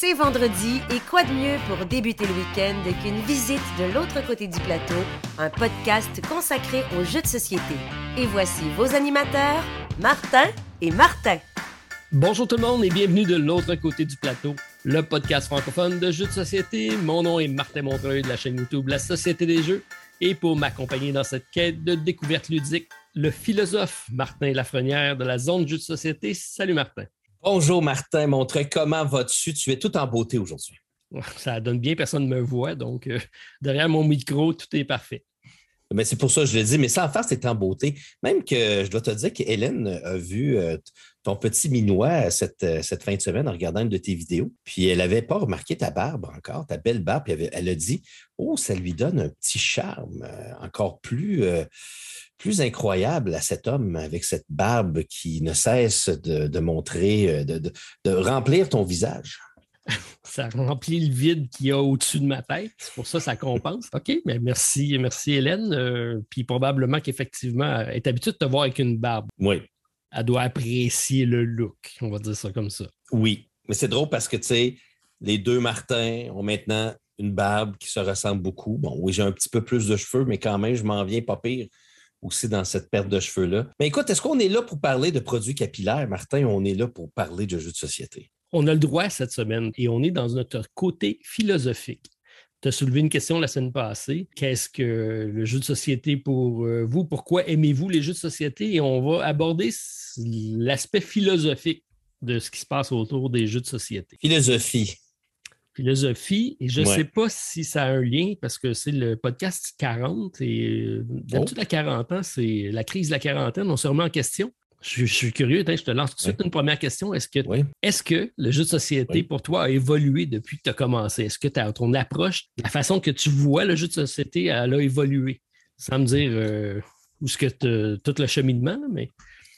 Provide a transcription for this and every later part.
C'est vendredi et quoi de mieux pour débuter le week-end qu'une visite de l'autre côté du plateau, un podcast consacré aux jeux de société. Et voici vos animateurs, Martin et Martin. Bonjour tout le monde et bienvenue de l'autre côté du plateau, le podcast francophone de jeux de société. Mon nom est Martin Montreuil de la chaîne YouTube La Société des Jeux. Et pour m'accompagner dans cette quête de découverte ludique, le philosophe Martin Lafrenière de la zone jeux de société. Salut Martin. Bonjour Martin, montre comment vas-tu? Tu es tout en beauté aujourd'hui. Ça donne bien, personne ne me voit, donc euh, derrière mon micro, tout est parfait. Mais c'est pour ça que je le dis, mais sans faire, c'est en beauté. Même que je dois te dire qu'Hélène a vu euh, ton petit minois cette, euh, cette, fin de semaine en regardant une de tes vidéos. Puis elle n'avait pas remarqué ta barbe encore, ta belle barbe. Puis elle, a dit Oh, ça lui donne un petit charme encore plus plus incroyable à cet homme avec cette barbe qui ne cesse de, montrer, euh, de, remplir ton visage. Ça remplit le vide qu'il y a au-dessus de ma tête. C'est pour ça que ça compense. OK, mais merci, merci Hélène. Euh, puis probablement qu'effectivement, elle est habituée de te voir avec une barbe. Oui. Elle doit apprécier le look, on va dire ça comme ça. Oui, mais c'est drôle parce que, tu sais, les deux Martins ont maintenant une barbe qui se ressemble beaucoup. Bon, oui, j'ai un petit peu plus de cheveux, mais quand même, je m'en viens pas pire aussi dans cette perte de cheveux-là. Mais écoute, est-ce qu'on est là pour parler de produits capillaires, Martin, ou on est là pour parler de jeux de société? On a le droit cette semaine et on est dans notre côté philosophique. Tu as soulevé une question la semaine passée. Qu'est-ce que le jeu de société pour euh, vous? Pourquoi aimez-vous les jeux de société? Et on va aborder l'aspect philosophique de ce qui se passe autour des jeux de société. Philosophie philosophie. Et je ne sais pas si ça a un lien parce que c'est le podcast 40 et euh, d'habitude, oh. à 40 ans, c'est la crise de la quarantaine. On se remet en question. Je, suis curieux, je te lance tout de suite une première question. Est-ce que, est que le jeu de société pour toi a évolué depuis que tu as commencé? Est-ce que ton approche, la façon que tu vois le jeu de société, elle a évolué? Sans me dire euh, où est-ce que tout le cheminement, mais.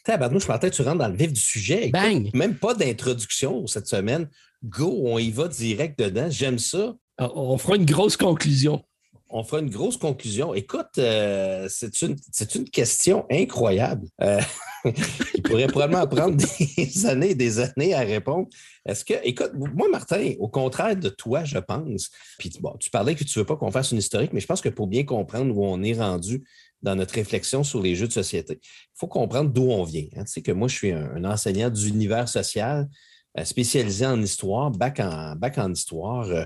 Tabarnouche, je pensais que tu rentres dans le vif du sujet. Bang! même pas d'introduction cette semaine. Go, on y va direct dedans. J'aime ça. Ah, on fera une grosse conclusion. On fera une grosse conclusion. Écoute, euh, c'est une, une, question incroyable. Euh, il pourrait probablement prendre des années et des années à répondre. Est-ce que, écoute, moi, Martin, au contraire de toi, je pense, puis bon, tu parlais que tu ne veux pas qu'on fasse une historique, mais je pense que pour bien comprendre où on est rendu dans notre réflexion sur les jeux de société, il faut comprendre d'où on vient. Hein. Tu sais que moi, je suis un, enseignant d'univers social spécialisé en histoire, bac en, bac en histoire. Euh,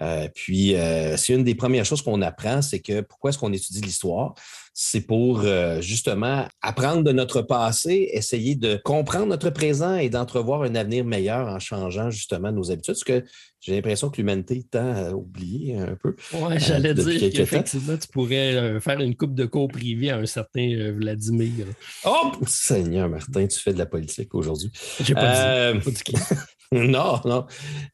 euh, puis, c'est une des premières choses qu'on apprend, c'est que pourquoi est-ce qu'on étudie l'histoire? C'est pour justement apprendre de notre passé, essayer de comprendre notre présent et d'entrevoir un avenir meilleur en changeant justement nos habitudes. Ce que j'ai l'impression que l'humanité tend à oublier un peu. Oui, j'allais dire qu'effectivement, tu pourrais faire une coupe de cours privée à un certain Vladimir. Oh, Seigneur Martin, tu fais de la politique aujourd'hui. J'ai pas, dit, non, non,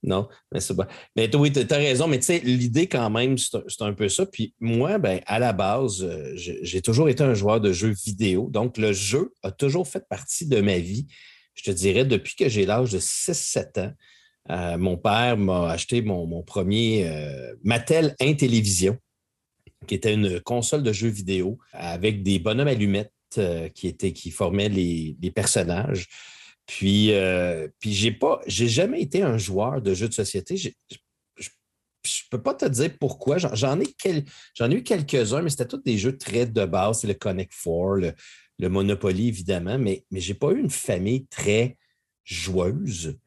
non, mais c'est bon. Mais oui, tu as raison, mais tu sais, l'idée quand même, c'est un, peu ça. Puis moi, ben, à la base, euh, j'ai toujours été un joueur de jeux vidéo. Donc, le jeu a toujours fait partie de ma vie. Je te dirais, depuis que j'ai l'âge de 6-7 ans, euh, mon père m'a acheté mon, premier euh, Mattel Intellivision, qui était une console de jeux vidéo avec des bonhommes allumettes qui, étaient, qui formaient les personnages. Puis, euh, puis j'ai pas, j'ai jamais été un joueur de jeux de société. Je ne peux pas te dire pourquoi. J'en ai, j'en ai eu quelques-uns, mais c'était tous des jeux très de base. C'est le Connect Four, le, Monopoly, évidemment, mais, mais je n'ai pas eu une famille très joueuse.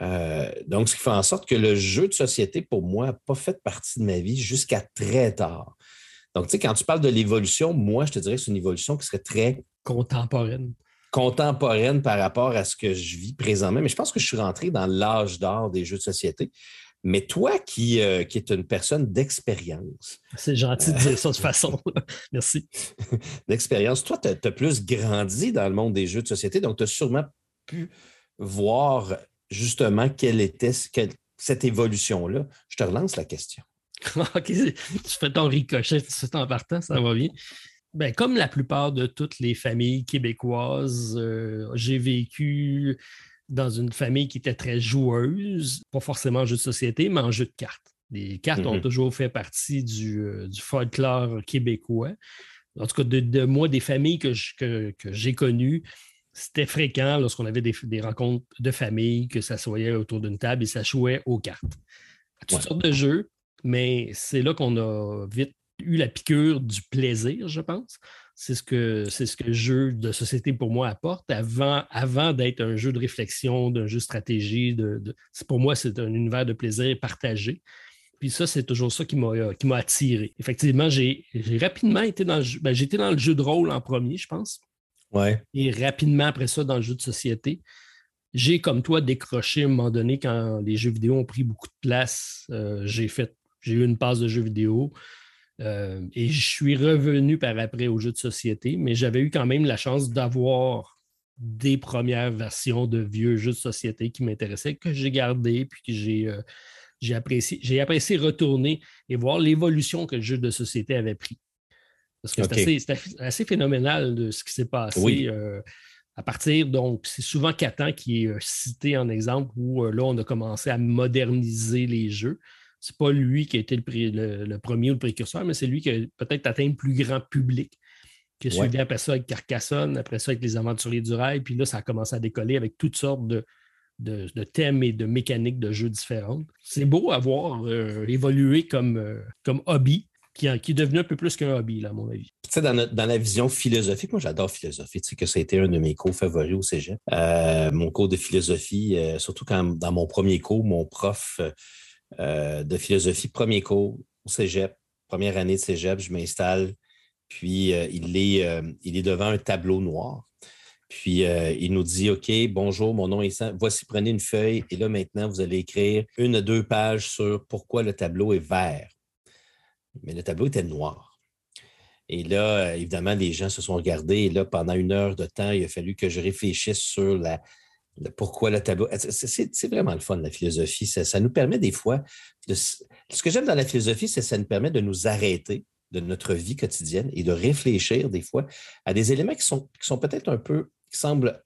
Euh, donc, ce qui fait en sorte que le jeu de société, pour moi, n'a pas fait partie de ma vie jusqu'à très tard. Donc, tu sais, quand tu parles de l'évolution, moi, je te dirais que c'est une évolution qui serait très contemporaine contemporaine par rapport à ce que je vis présentement. Mais je pense que je suis rentré dans l'âge d'or des jeux de société. Mais toi qui, euh, qui es une personne d'expérience. C'est gentil de dire ça de façon. Merci. d'expérience. Toi, tu as, plus grandi dans le monde des jeux de société, donc tu as sûrement pu voir justement quelle était cette évolution-là. Je te relance la question. OK, tu fais ton ricochet tout en partant, ça va bien. Ben, comme la plupart de toutes les familles québécoises, euh, j'ai vécu dans une famille qui était très joueuse, pas forcément en jeu de société, mais en jeu de cartes. Les cartes ont mm-hmm. toujours fait partie euh, du, folklore québécois. En tout cas, de, moi, des familles que, j'ai connues, c'était fréquent lorsqu'on avait des, rencontres de famille que ça s'assoyait autour d'une table et ça jouait aux cartes. À toutes sortes de jeux, mais c'est là qu'on a vite eu la piqûre du plaisir, je pense. C'est ce que c'est ce que le jeu de société pour moi apporte avant, avant d'être un jeu de réflexion, d'un jeu de stratégie. De, pour moi, c'est un univers de plaisir partagé. Puis ça, c'est toujours ça qui m'a attiré. Effectivement, j'ai rapidement été dans le jeu. Ben, j'étais dans le jeu de rôle en premier, je pense. Ouais. Et rapidement après ça, dans le jeu de société. J'ai, comme toi, décroché à un moment donné quand les jeux vidéo ont pris beaucoup de place. Euh, j'ai fait j'ai eu une passe de jeux vidéo. Euh, et je suis revenu par après aux jeux de société, mais j'avais eu quand même la chance d'avoir des premières versions de vieux jeux de société qui m'intéressaient, que j'ai gardé, puis que j'ai euh, j'ai apprécié, j'ai apprécié retourner et voir l'évolution que le jeu de société avait pris. Parce que c'est assez, phénoménal de ce qui s'est passé. Euh, à partir, donc, c'est souvent Catan qui est cité en exemple où là, on a commencé à moderniser les jeux c'est pas lui qui a été le, premier ou le précurseur, mais c'est lui qui a peut-être atteint le plus grand public. Qui a suivi après ça avec Carcassonne, après ça avec les aventuriers du rail, puis là, ça a commencé à décoller avec toutes sortes de, de, thèmes et de mécaniques de jeux différentes. C'est beau à voir euh, évoluer comme, euh, comme hobby, qui, qui, est devenu un peu plus qu'un hobby, à mon avis. Tu sais, dans, la vision philosophique, moi j'adore philosophie, tu sais que ça a été un de mes cours favoris au cégep. Euh, mon cours de philosophie, surtout quand dans mon premier cours, mon prof euh, de philosophie, premier cours au cégep, première année de cégep, je m'installe, puis euh, il, est, euh, il est devant un tableau noir. Puis il nous dit OK, bonjour, mon nom est Sam. Voici, prenez une feuille et là maintenant, vous allez écrire une à deux pages sur pourquoi le tableau est vert. Mais le tableau était noir. Et là, évidemment, les gens se sont regardés. Et là, pendant une heure de temps, il a fallu que je réfléchisse sur la, pourquoi le tableau. C'est vraiment le fun, la philosophie. Ça, nous permet des fois de. Ce que j'aime dans la philosophie, c'est que ça nous permet de nous arrêter de notre vie quotidienne et de réfléchir des fois à des éléments qui sont, qui sont peut-être un peu, qui semblent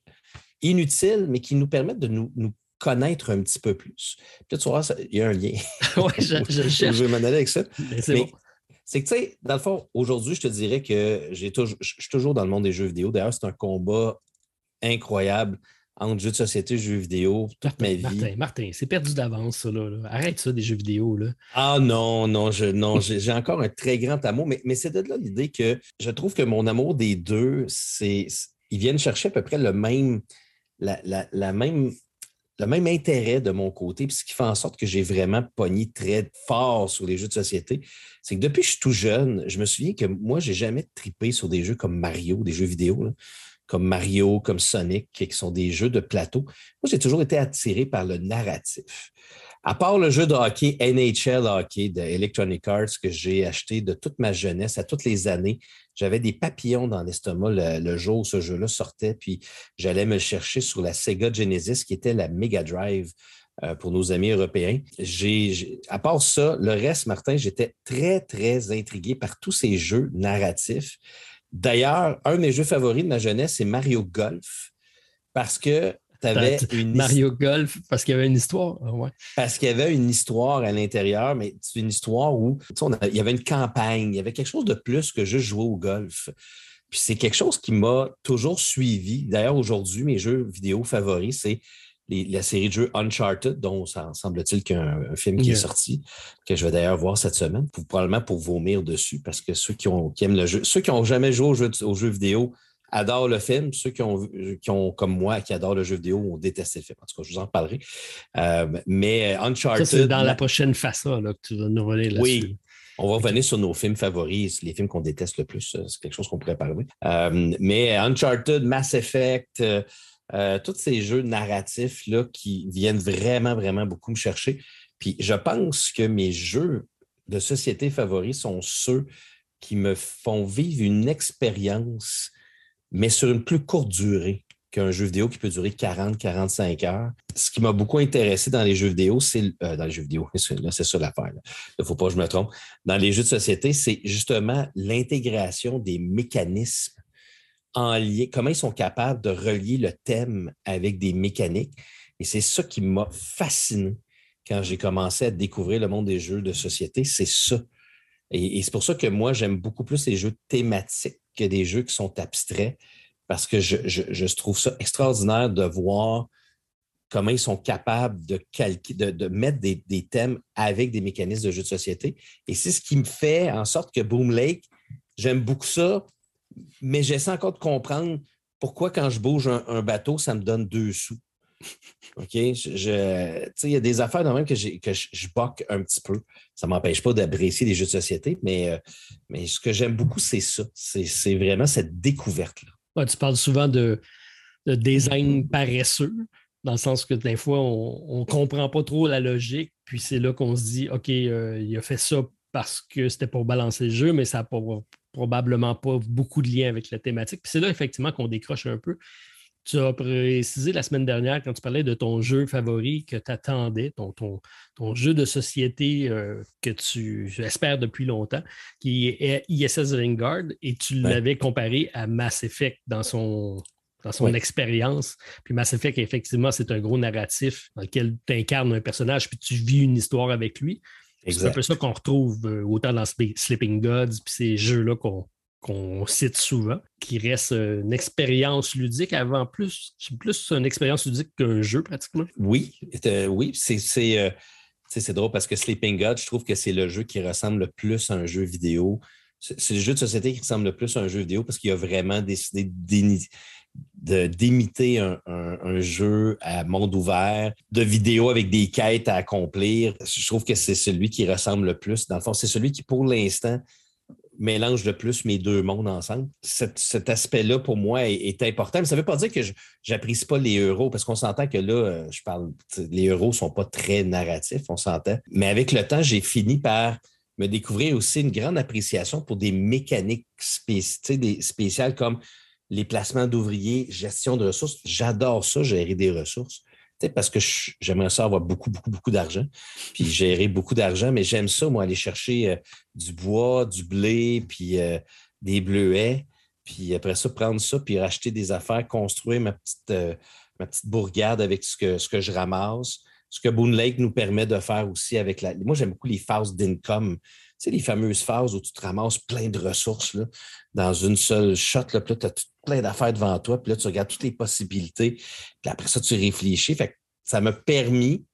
inutiles, mais qui nous permettent de nous, connaître un petit peu plus. Peut-être tu vois, il y a un lien. oui, je, je, je, vais m'en aller avec ça. C'est C'est que, tu sais, dans le fond, aujourd'hui, je te dirais que j'ai toujours, je suis toujours dans le monde des jeux vidéo. D'ailleurs, c'est un combat incroyable entre jeux de société jeux vidéo toute ma vie. Martin, Martin c'est perdu d'avance, ça. Là, Arrête ça, des jeux vidéo. Là. Ah non, non, je, non j'ai encore un très grand amour, mais, mais c'est de là l'idée que je trouve que mon amour des deux, c'est ils viennent chercher à peu près le même, la, la, même, le même intérêt de mon côté, puis ce qui fait en sorte que j'ai vraiment pogné très fort sur les jeux de société, c'est que depuis que je suis tout jeune, je me souviens que moi, j'ai jamais tripé sur des jeux comme Mario, des jeux vidéo. Là comme Mario, comme Sonic, qui sont des jeux de plateau. Moi, j'ai toujours été attiré par le narratif. À part le jeu de hockey NHL Hockey de Electronic Arts que j'ai acheté de toute ma jeunesse, à toutes les années, j'avais des papillons dans l'estomac le, jour où ce jeu-là sortait, puis j'allais me le chercher sur la Sega Genesis, qui était la Mega Drive euh, pour nos amis européens. À part ça, le reste, Martin, j'étais très, très intrigué par tous ces jeux narratifs. D'ailleurs, un de mes jeux favoris de ma jeunesse, c'est Mario Golf, parce que tu avais une Mario Golf, parce qu'il y avait une histoire. Ah parce qu'il y avait une histoire à l'intérieur, mais c'est une histoire où il y avait une campagne, il y avait quelque chose de plus que juste jouer au golf. Puis c'est quelque chose qui m'a toujours suivi. D'ailleurs, aujourd'hui, mes jeux vidéo favoris, c'est la série de jeux Uncharted, dont ça semble-t-il qu'il y a un, film qui est sorti, que je vais d'ailleurs voir cette semaine, probablement pour vomir dessus, parce que ceux qui, ont, aiment le jeu, ceux qui n'ont jamais joué aux jeux, vidéo adorent le film. Ceux qui ont, qui ont, comme moi, qui adorent le jeu vidéo, ont détesté le film. En tout cas, je vous en parlerai. Euh, mais Uncharted. c'est dans la prochaine façon que tu vas nous revenir là-dessus. Oui. On va revenir sur nos films favoris, les films qu'on déteste le plus. C'est quelque chose qu'on pourrait parler. Euh, mais Uncharted, Mass Effect, euh, tous ces jeux narratifs là, qui viennent vraiment, vraiment beaucoup me chercher. Puis je pense que mes jeux de société favoris sont ceux qui me font vivre une expérience, mais sur une plus courte durée qu'un jeu vidéo qui peut durer 40-45 heures. Ce qui m'a beaucoup intéressé dans les jeux vidéo, c'est euh, dans les jeux vidéo, c'est ça l'affaire. Il ne faut pas que je me trompe. Dans les jeux de société, c'est justement l'intégration des mécanismes comment ils sont capables de relier le thème avec des mécaniques. Et c'est ça qui m'a fasciné quand j'ai commencé à découvrir le monde des jeux de société, c'est ça. Et, c'est pour ça que moi, j'aime beaucoup plus les jeux thématiques que des jeux qui sont abstraits, parce que je, trouve ça extraordinaire de voir comment ils sont capables de, de, mettre des, thèmes avec des mécanismes de jeu de société. Et c'est ce qui me fait en sorte que Boom Lake, j'aime beaucoup ça, mais j'essaie encore de comprendre pourquoi quand je bouge un, bateau, ça me donne deux sous. OK? Je, il y a des affaires dans même que, je, boque un petit peu. Ça ne m'empêche pas d'apprécier les jeux de société, mais, euh, ce que j'aime beaucoup, c'est ça. C'est vraiment cette découverte-là. tu parles souvent de, design paresseux, dans le sens que des fois, on ne comprend pas trop la logique, puis c'est là qu'on se dit, OK, euh, il a fait ça parce que c'était pour balancer le jeu, mais ça n'a probablement pas beaucoup de lien avec la thématique. Puis c'est là, effectivement, qu'on décroche un peu. Tu as précisé la semaine dernière, quand tu parlais de ton jeu favori que tu attendais, ton, ton, jeu de société euh, que tu espères depuis longtemps, qui est ISS Vanguard, et tu l'avais comparé à Mass Effect dans son, dans son expérience. Puis Mass Effect, effectivement, c'est un gros narratif dans lequel tu incarnes un personnage, puis tu vis une histoire avec lui. C'est un peu ça qu'on retrouve euh, autant dans Sleeping Gods, puis ces jeux-là qu'on cite souvent, qui reste euh, une expérience ludique avant plus, plus une expérience ludique qu'un jeu pratiquement. Oui, oui, c'est drôle parce que Sleeping Gods, je trouve que c'est le jeu qui ressemble le plus à un jeu vidéo. C'est le jeu de société qui ressemble le plus à un jeu vidéo parce qu'il a vraiment décidé d'imiter un, jeu à monde ouvert, de vidéos avec des quêtes à accomplir. Je trouve que c'est celui qui ressemble le plus. Dans le fond, c'est celui qui, pour l'instant, mélange le plus mes deux mondes ensemble. Cet, aspect-là, pour moi, est, important. Mais ça ne veut pas dire que je n'apprécie pas les euros, parce qu'on s'entend que là, euh, je parle, les euros ne sont pas très narratifs, on s'entend. Mais avec le temps, j'ai fini par me découvrir aussi une grande appréciation pour des mécaniques spéciales comme les placements d'ouvriers, gestion de ressources. J'adore ça, gérer des ressources. Parce que j'aimerais ça avoir beaucoup, beaucoup, beaucoup d'argent, puis gérer beaucoup d'argent, mais j'aime ça, moi, aller chercher euh, du bois, du blé, puis euh, des bleuets, puis après ça, prendre ça, puis racheter des affaires, construire ma petite, euh, ma petite bourgade avec ce que, ce que je ramasse. Ce que Boone Lake nous permet de faire aussi avec la. Moi, j'aime beaucoup les phases d'income sais, les fameuses phases où tu te ramasses plein de ressources là, dans une seule shot. Là, puis là, tu as plein d'affaires devant toi, puis là, tu regardes toutes les possibilités. Puis après ça, tu réfléchis. Ça m'a permis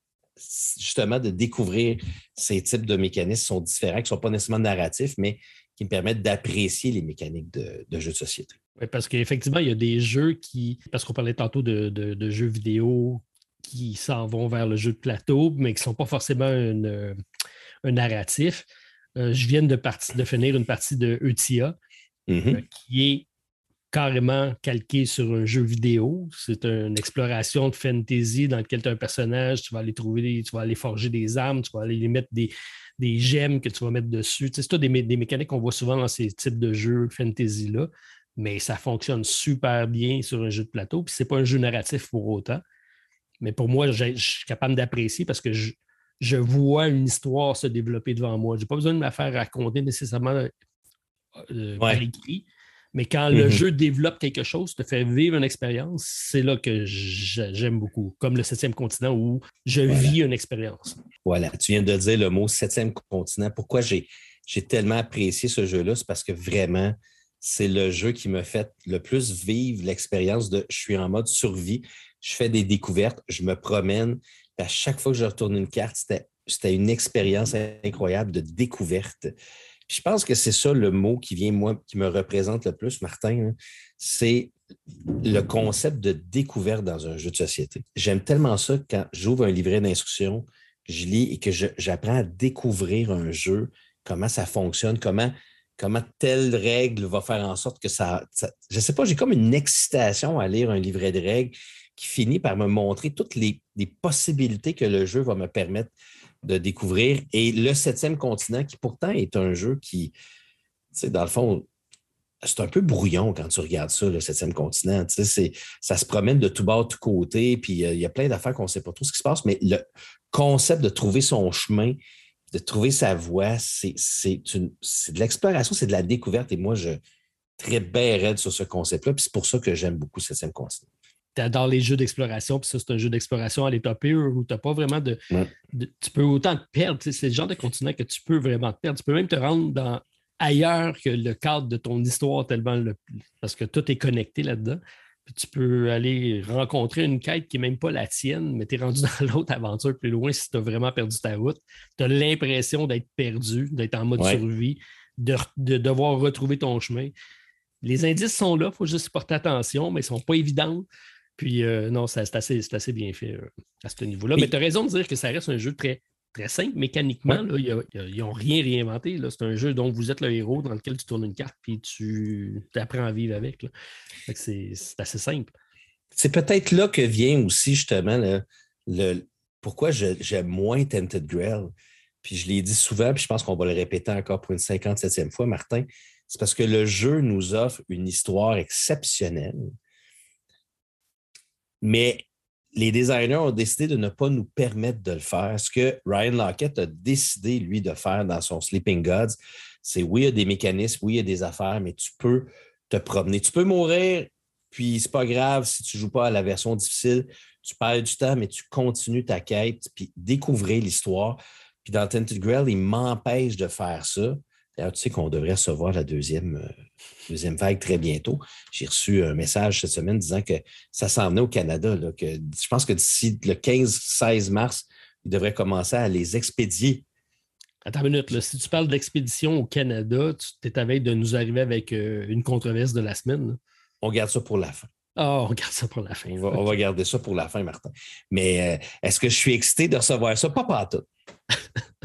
justement de découvrir ces types de mécanismes qui sont différents, qui ne sont pas nécessairement narratifs, mais qui me permettent d'apprécier les mécaniques de, jeux de société. Oui, parce qu'effectivement, il y a des jeux qui, parce qu'on parlait tantôt de, jeux vidéo qui s'en vont vers le jeu de plateau, mais qui ne sont pas forcément un narratif. Euh, je viens de, de, finir une partie de ETIA mm-hmm. euh, qui est carrément calqué sur un jeu vidéo. C'est une exploration de fantasy dans lequel tu as un personnage, tu vas aller trouver, tu vas aller forger des armes, tu vas aller mettre des, gemmes que tu vas mettre dessus. c'est des, des mécaniques qu'on voit souvent dans ces types de jeux fantasy-là, mais ça fonctionne super bien sur un jeu de plateau. Puis c'est pas un jeu narratif pour autant. Mais pour moi, je suis capable d'apprécier parce que je, je vois une histoire se développer devant moi. Je n'ai pas besoin de me faire raconter nécessairement euh, euh, par écrit. Mais quand le mm-hmm. jeu développe quelque chose, te fait vivre une expérience, c'est là que j'aime beaucoup. Comme le septième continent où je vis une expérience. Voilà, tu viens de dire le mot septième continent. Pourquoi j'ai tellement apprécié ce jeu-là? C'est parce que vraiment, c'est le jeu qui me fait le plus vivre l'expérience de je suis en mode survie, je fais des découvertes, je me promène, à chaque fois que je retourne une carte, c'était une expérience incroyable de découverte. je pense que c'est ça le mot qui vient, moi, qui me représente le plus, Martin. Hein. c'est le concept de découverte dans un jeu de société. J'aime tellement ça quand j'ouvre un livret d'instruction, je lis et que j'apprends à découvrir un jeu, comment ça fonctionne, comment, comment telle règle va faire en sorte que ça. je ne sais pas, j'ai comme une excitation à lire un livret de règles qui finit par me montrer toutes les, possibilités que le jeu va me permettre de découvrir. Et le septième continent, qui pourtant est un jeu qui, dans le fond, c'est un peu brouillon quand tu regardes ça, le septième continent. Ça se promène de tout bas, de tout côté, puis euh, il y a plein d'affaires qu'on ne sait pas trop ce qui se passe, mais le concept de trouver son chemin, de trouver sa voie, c'est de l'exploration, c'est de la découverte. Et moi, je très bien sur ce concept-là. Puis c'est pour ça que j'aime beaucoup le septième continent dans les jeux d'exploration, puis ça, c'est un jeu d'exploration à l'état pur où tu n'as pas vraiment de, Tu peux autant te perdre. C'est le genre de continent que tu peux vraiment te perdre. Tu peux même te rendre dans ailleurs que le cadre de ton histoire, tellement le, parce que tout est connecté là-dedans. tu peux aller rencontrer une quête qui n'est même pas la tienne, mais tu es rendu dans l'autre aventure plus loin si tu as vraiment perdu ta route. Tu as l'impression d'être perdu, d'être en mode survie, de, devoir retrouver ton chemin. Les indices sont là, il faut juste porter attention, mais ils ne sont pas évidents. Puis euh, non, c'est assez, assez, bien fait euh, à ce niveau-là. Mais tu as raison de dire que ça reste un jeu très très simple mécaniquement. ils n'ont rien réinventé. C'est un jeu dont vous êtes le héros dans lequel tu tournes une carte puis tu apprends à vivre avec. C'est assez simple. C'est peut-être là que vient aussi justement le, pourquoi j'aime moins Tented Grail. Puis je l'ai dit souvent, puis je pense qu'on va le répéter encore pour une 57e fois, Martin. C'est parce que le jeu nous offre une histoire exceptionnelle. Mais les designers ont décidé de ne pas nous permettre de le faire. Ce que Ryan Lockett a décidé, lui, de faire dans son Sleeping Gods, c'est oui, il y a des mécanismes, oui, il y a des affaires, mais tu peux te promener. Tu peux mourir, puis c'est pas grave si tu joues pas à la version difficile. Tu perds du temps, mais tu continues ta quête, puis découvrir l'histoire. Puis dans Tented Grail, il m'empêche de faire ça. D'ailleurs, tu sais qu'on devrait recevoir la deuxième, euh, deuxième vague très bientôt. J'ai reçu un message cette semaine disant que ça s'en venait au Canada. que je pense que d'ici le 15-16 mars, ils devraient commencer à les expédier. Attends une minute. Si tu parles d'expédition au Canada, tu es à veille de nous arriver avec euh, une controverse de la semaine. On garde ça pour la fin. Ah, on garde ça pour la fin. On va, garder ça pour la fin, Martin. Mais euh, est-ce que je suis excité de recevoir ça? Pas pas tout.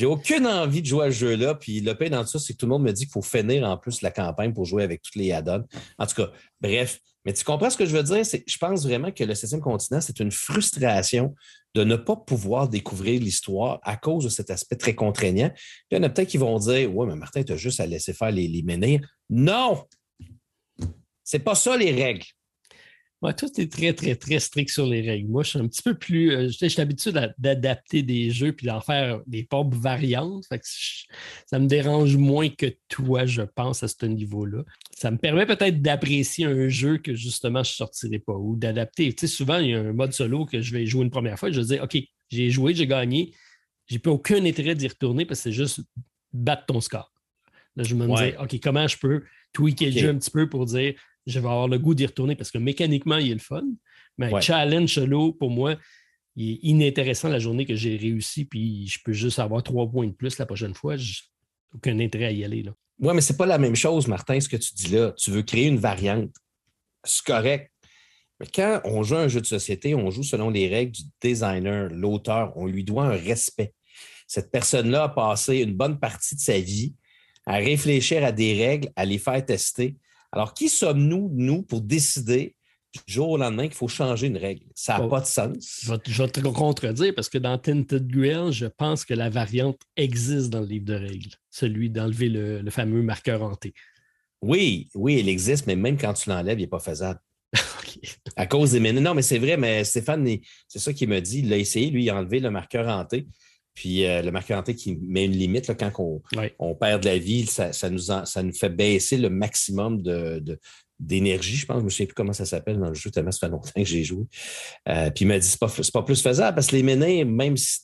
J'ai aucune envie de jouer à ce jeu-là. Puis le pire dans tout ça, c'est que tout le monde me dit qu'il faut finir en plus la campagne pour jouer avec tous les add-ons. En tout cas, bref. Mais tu comprends ce que je veux dire? je pense vraiment que le septième continent, c'est une frustration de ne pas pouvoir découvrir l'histoire à cause de cet aspect très contraignant. il y en a peut-être qui vont dire Ouais, mais Martin, tu as juste à laisser faire les, les menhirs. Non! C'est pas ça les règles. Moi, toi, tu es très, très, très strict sur les règles. Moi, je suis un petit peu plus. Euh, je suis habitué d'adapter des jeux puis d'en faire des pop variantes. ça me dérange moins que toi, je pense, à ce niveau-là. Ça me permet peut-être d'apprécier un jeu que justement je ne sortirai pas ou d'adapter. Tu sais, souvent, il y a un mode solo que je vais jouer une première fois. Je vais dire, OK, j'ai joué, j'ai gagné. J'ai pas aucun intérêt d'y retourner parce que c'est juste battre ton score. Là, je me dis, OK, comment je peux tweaker le jeu un petit peu pour dire je vais avoir le goût d'y retourner parce que mécaniquement, il est le fun. Mais challenge solo, pour moi, il est inintéressant la journée que j'ai réussi, puis je peux juste avoir trois points de plus la prochaine fois. J'ai aucun intérêt à y aller. Oui, mais ce n'est pas la même chose, Martin, ce que tu dis là. Tu veux créer une variante. C'est correct. Mais quand on joue un jeu de société, on joue selon les règles du designer, l'auteur. On lui doit un respect. Cette personne-là a passé une bonne partie de sa vie à réfléchir à des règles, à les faire tester. Alors, qui sommes-nous, nous, pour décider du jour au lendemain qu'il faut changer une règle? Ça n'a pas de sens. Je vais, te contredire parce que dans Tinted Grail, je pense que la variante existe dans le livre de règles, celui d'enlever le, fameux marqueur hanté. Oui, oui, il existe, mais même quand tu l'enlèves, il n'est pas faisable. À cause des ménages. Non, mais c'est vrai, mais Stéphane, c'est ça qu'il m'a dit. Il a essayé, lui, il a enlevé le marqueur hanté. Puis euh, le marqueur hanté qui met une limite là, quand on, perd de la vie, ça, nous ça nous fait baisser le maximum de, d'énergie, je pense. Je ne sais plus comment ça s'appelle dans le jeu, tellement ça fait longtemps que j'ai joué. Euh, puis il m'a dit c'est pas, pas plus faisable parce que les ménés, même si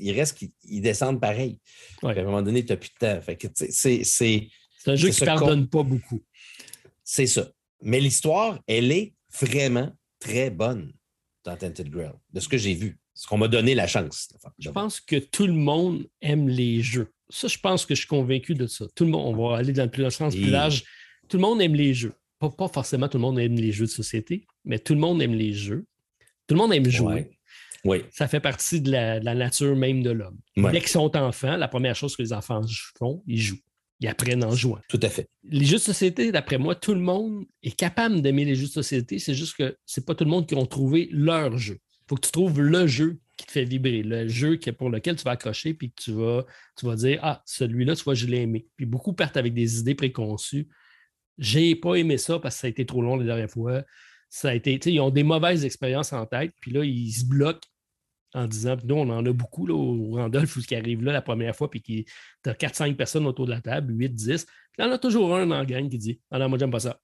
il reste qu'ils descendent pareil. À un moment donné, tu n'as plus de temps. c'est, un jeu qui ne pardonne pas beaucoup. C'est ça. Mais l'histoire, elle est vraiment très bonne dans Tented Grail, de ce que j'ai vu. Ce qu'on m'a donné la chance. Je pense que tout le monde aime les jeux. Ça, je pense que je suis convaincu de ça. Tout le monde, on va aller dans le plus sens plus large. Tout le monde aime les jeux. Pas, forcément tout le monde aime les jeux de société, mais tout le monde aime les jeux. Tout le monde aime jouer. Oui. Ça fait partie de la, nature même de l'homme. Dès qu'ils sont enfants, la première chose que les enfants font, ils jouent. Ils apprennent en jouant. Tout à fait. Les jeux de société, d'après moi, tout le monde est capable d'aimer les jeux de société. C'est juste que c'est pas tout le monde qui ont trouvé leur jeu faut que tu trouves le jeu qui te fait vibrer, le jeu pour lequel tu vas accrocher, puis que tu vas, tu vas dire Ah, celui-là, tu vois, je l'ai aimé. Puis beaucoup partent avec des idées préconçues. J'ai pas aimé ça parce que ça a été trop long la dernière fois. Ça a été, ils ont des mauvaises expériences en tête, puis là, ils se bloquent en disant, nous, on en a beaucoup là, au Randolph qui arrive là la première fois, puis qui tu as 4-5 personnes autour de la table, 8, 10. Puis il y en a toujours un dans la gang qui dit Ah non, moi, j'aime pas ça.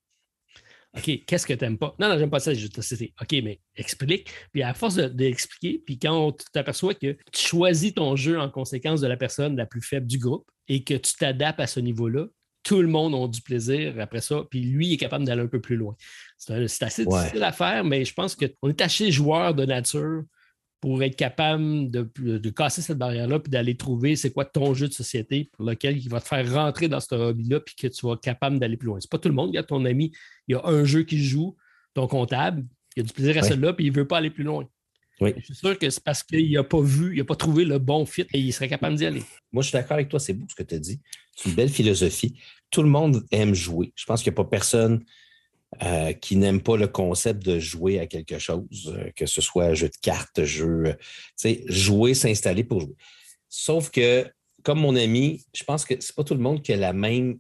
OK, qu'est-ce que tu n'aimes pas? Non, non, j'aime pas ça, de société. OK, mais explique. Puis à force d'expliquer, puis quand tu t'aperçois que tu choisis ton jeu en conséquence de la personne la plus faible du groupe et que tu t'adaptes à ce niveau-là, tout le monde a du plaisir après ça, puis lui est capable d'aller un peu plus loin. C'est assez difficile à faire, mais je pense qu'on est assez joueur de nature pour être capable de, casser cette barrière-là puis d'aller trouver c'est quoi ton jeu de société pour lequel il va te faire rentrer dans ce hobby-là puis que tu vas être capable d'aller plus loin. C'est pas tout le monde. Regarde ton ami, il y a un jeu qui joue, ton comptable, il a du plaisir à celui-là puis il ne veut pas aller plus loin. Oui. Je suis sûr que c'est parce qu'il n'a pas vu, il n'a pas trouvé le bon fit et il serait capable d'y aller. Moi, je suis d'accord avec toi, c'est beau ce que tu as dit. C'est une belle philosophie. Tout le monde aime jouer. Je pense qu'il n'y a pas personne euh, qui n'aiment pas le concept de jouer à quelque chose, euh, que ce soit jeu de cartes, jeu, euh, sais, jouer, s'installer pour jouer. Sauf que, comme mon ami, je pense que c'est pas tout le monde qui a la même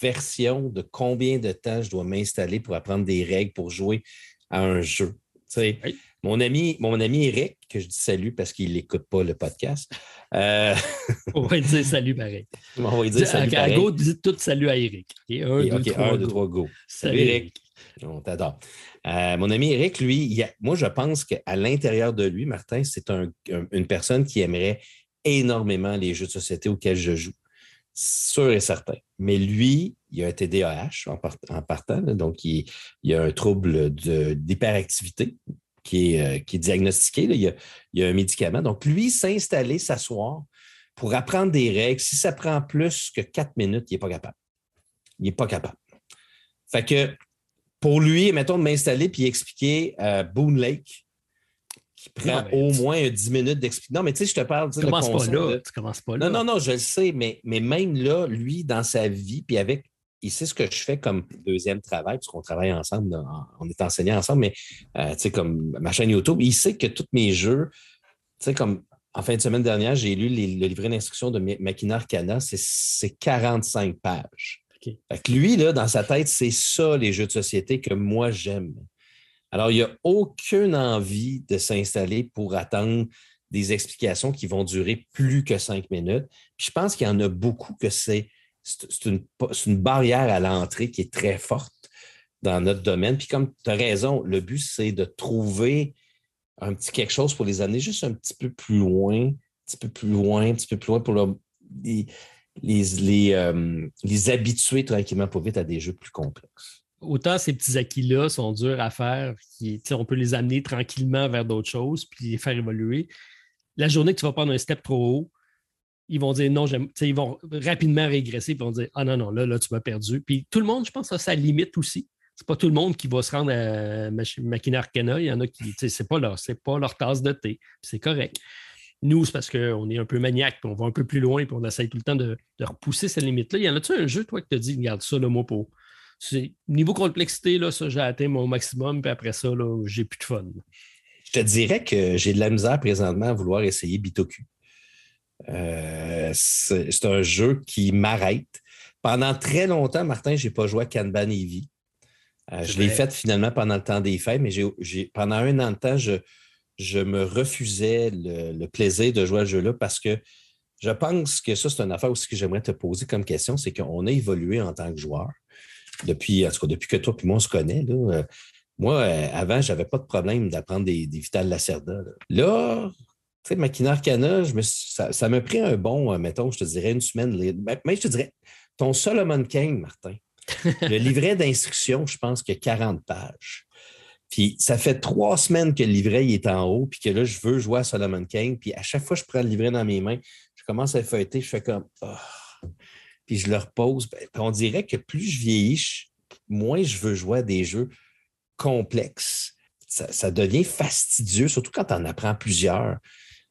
version de combien de temps je dois m'installer pour apprendre des règles pour jouer à un jeu. Mon ami, mon ami Eric, que je dis salut parce qu'il n'écoute pas le podcast. On va dire salut pareil. On va dire salut à, Go, dis tout salut à Eric. un, deux, trois, go. Salut, Eric. On t'adore. Euh, mon ami Eric, lui, moi, je pense qu'à l'intérieur de lui, Martin, c'est une personne qui aimerait énormément les jeux de société auxquels je joue. Sûr et certain. Mais lui, il a un TDAH en, partant, donc il, il, a un trouble d'hyperactivité qui est, euh, qui est diagnostiqué. Il, y a, un médicament. Donc, lui, s'installer, s'asseoir pour apprendre des règles, si ça prend plus que quatre minutes, il n'est pas capable. Il n'est pas capable. Fait que pour lui, mettons, de m'installer puis expliquer euh, Boone Lake, qui prend au moins 10 minutes d'expliquer. Non, mais tu sais, je te parle. Tu commences pas là. Tu commences pas là. Non, non, non, je le sais, mais, mais même là, lui, dans sa vie, puis avec il sait ce que je fais comme deuxième travail, parce qu'on travaille ensemble, on est enseignants ensemble, mais euh, tu sais, comme ma chaîne YouTube, il sait que tous mes jeux, tu sais, comme en fin de semaine dernière, j'ai lu le livret d'instruction de Makina Arcana, c'est 45 pages. lui, là, dans sa tête, c'est ça les jeux de société que moi j'aime. Alors, il n'y a aucune envie de s'installer pour attendre des explications qui vont durer plus que cinq minutes. je pense qu'il y en a beaucoup que c'est c'est une, barrière à l'entrée qui est très forte dans notre domaine. Puis comme tu as raison, le but, c'est de trouver un petit quelque chose pour les amener juste un petit peu plus loin, un petit peu plus loin, un petit peu plus loin pour euh, les, habituer tranquillement pour vite à des jeux plus complexes. Autant ces petits acquis-là sont durs à faire, qui, on peut les amener tranquillement vers d'autres choses puis les faire évoluer. La journée que tu vas prendre un step trop haut, ils vont dire non, ils vont rapidement régresser, ils vont dire Ah non, non, là, là, tu m'as perdu. Puis tout le monde, je pense, a sa limite aussi. C'est pas tout le monde qui va se rendre à Machina Arcana. Il y en a qui, c'est pas leur, c'est pas leur tasse de thé. C'est correct. Nous, c'est parce qu'on est un peu maniaque, on va un peu plus loin, puis on essaye tout le temps de, repousser cette limite-là. Il y en a-tu un jeu, toi, qui te dit, regarde ça, le mot pour. Niveau complexité, là, ça, j'ai atteint mon maximum, puis après ça, là, j'ai plus de fun. Je te dirais que j'ai de la misère présentement à vouloir essayer Bitoku. Euh, c'est un jeu qui m'arrête. Pendant très longtemps, Martin, je n'ai pas joué à Kanban Eevee. Euh, je l'ai fait finalement pendant le temps des fêtes, mais pendant un an de temps, je, me refusais le, plaisir de jouer à ce jeu-là parce que je pense que ça, c'est une affaire aussi que j'aimerais te poser comme question, c'est qu'on a évolué en tant que joueur. Depuis, en tout cas, depuis que toi et moi, on se connaît. Euh, moi, avant, je n'avais pas de problème d'apprendre des, des Vital Lacerda. Là, tu sais, Machina Arcana, ça, m'a pris un bon, euh, mettons, je te dirais une semaine. Mais je te dirais, ton Solomon King, Martin, le livret d'instruction, je pense qu'il y a 40 pages. Puis ça fait trois semaines que le livret est en haut, puis que là, je veux jouer à Solomon King. Puis à chaque fois que je prends le livret dans mes mains, je commence à feuilleter, je fais comme oh. Puis je le repose. Ben, on dirait que plus je vieillis, moins je veux jouer à des jeux complexes. Ça, ça devient fastidieux, surtout quand tu en apprends plusieurs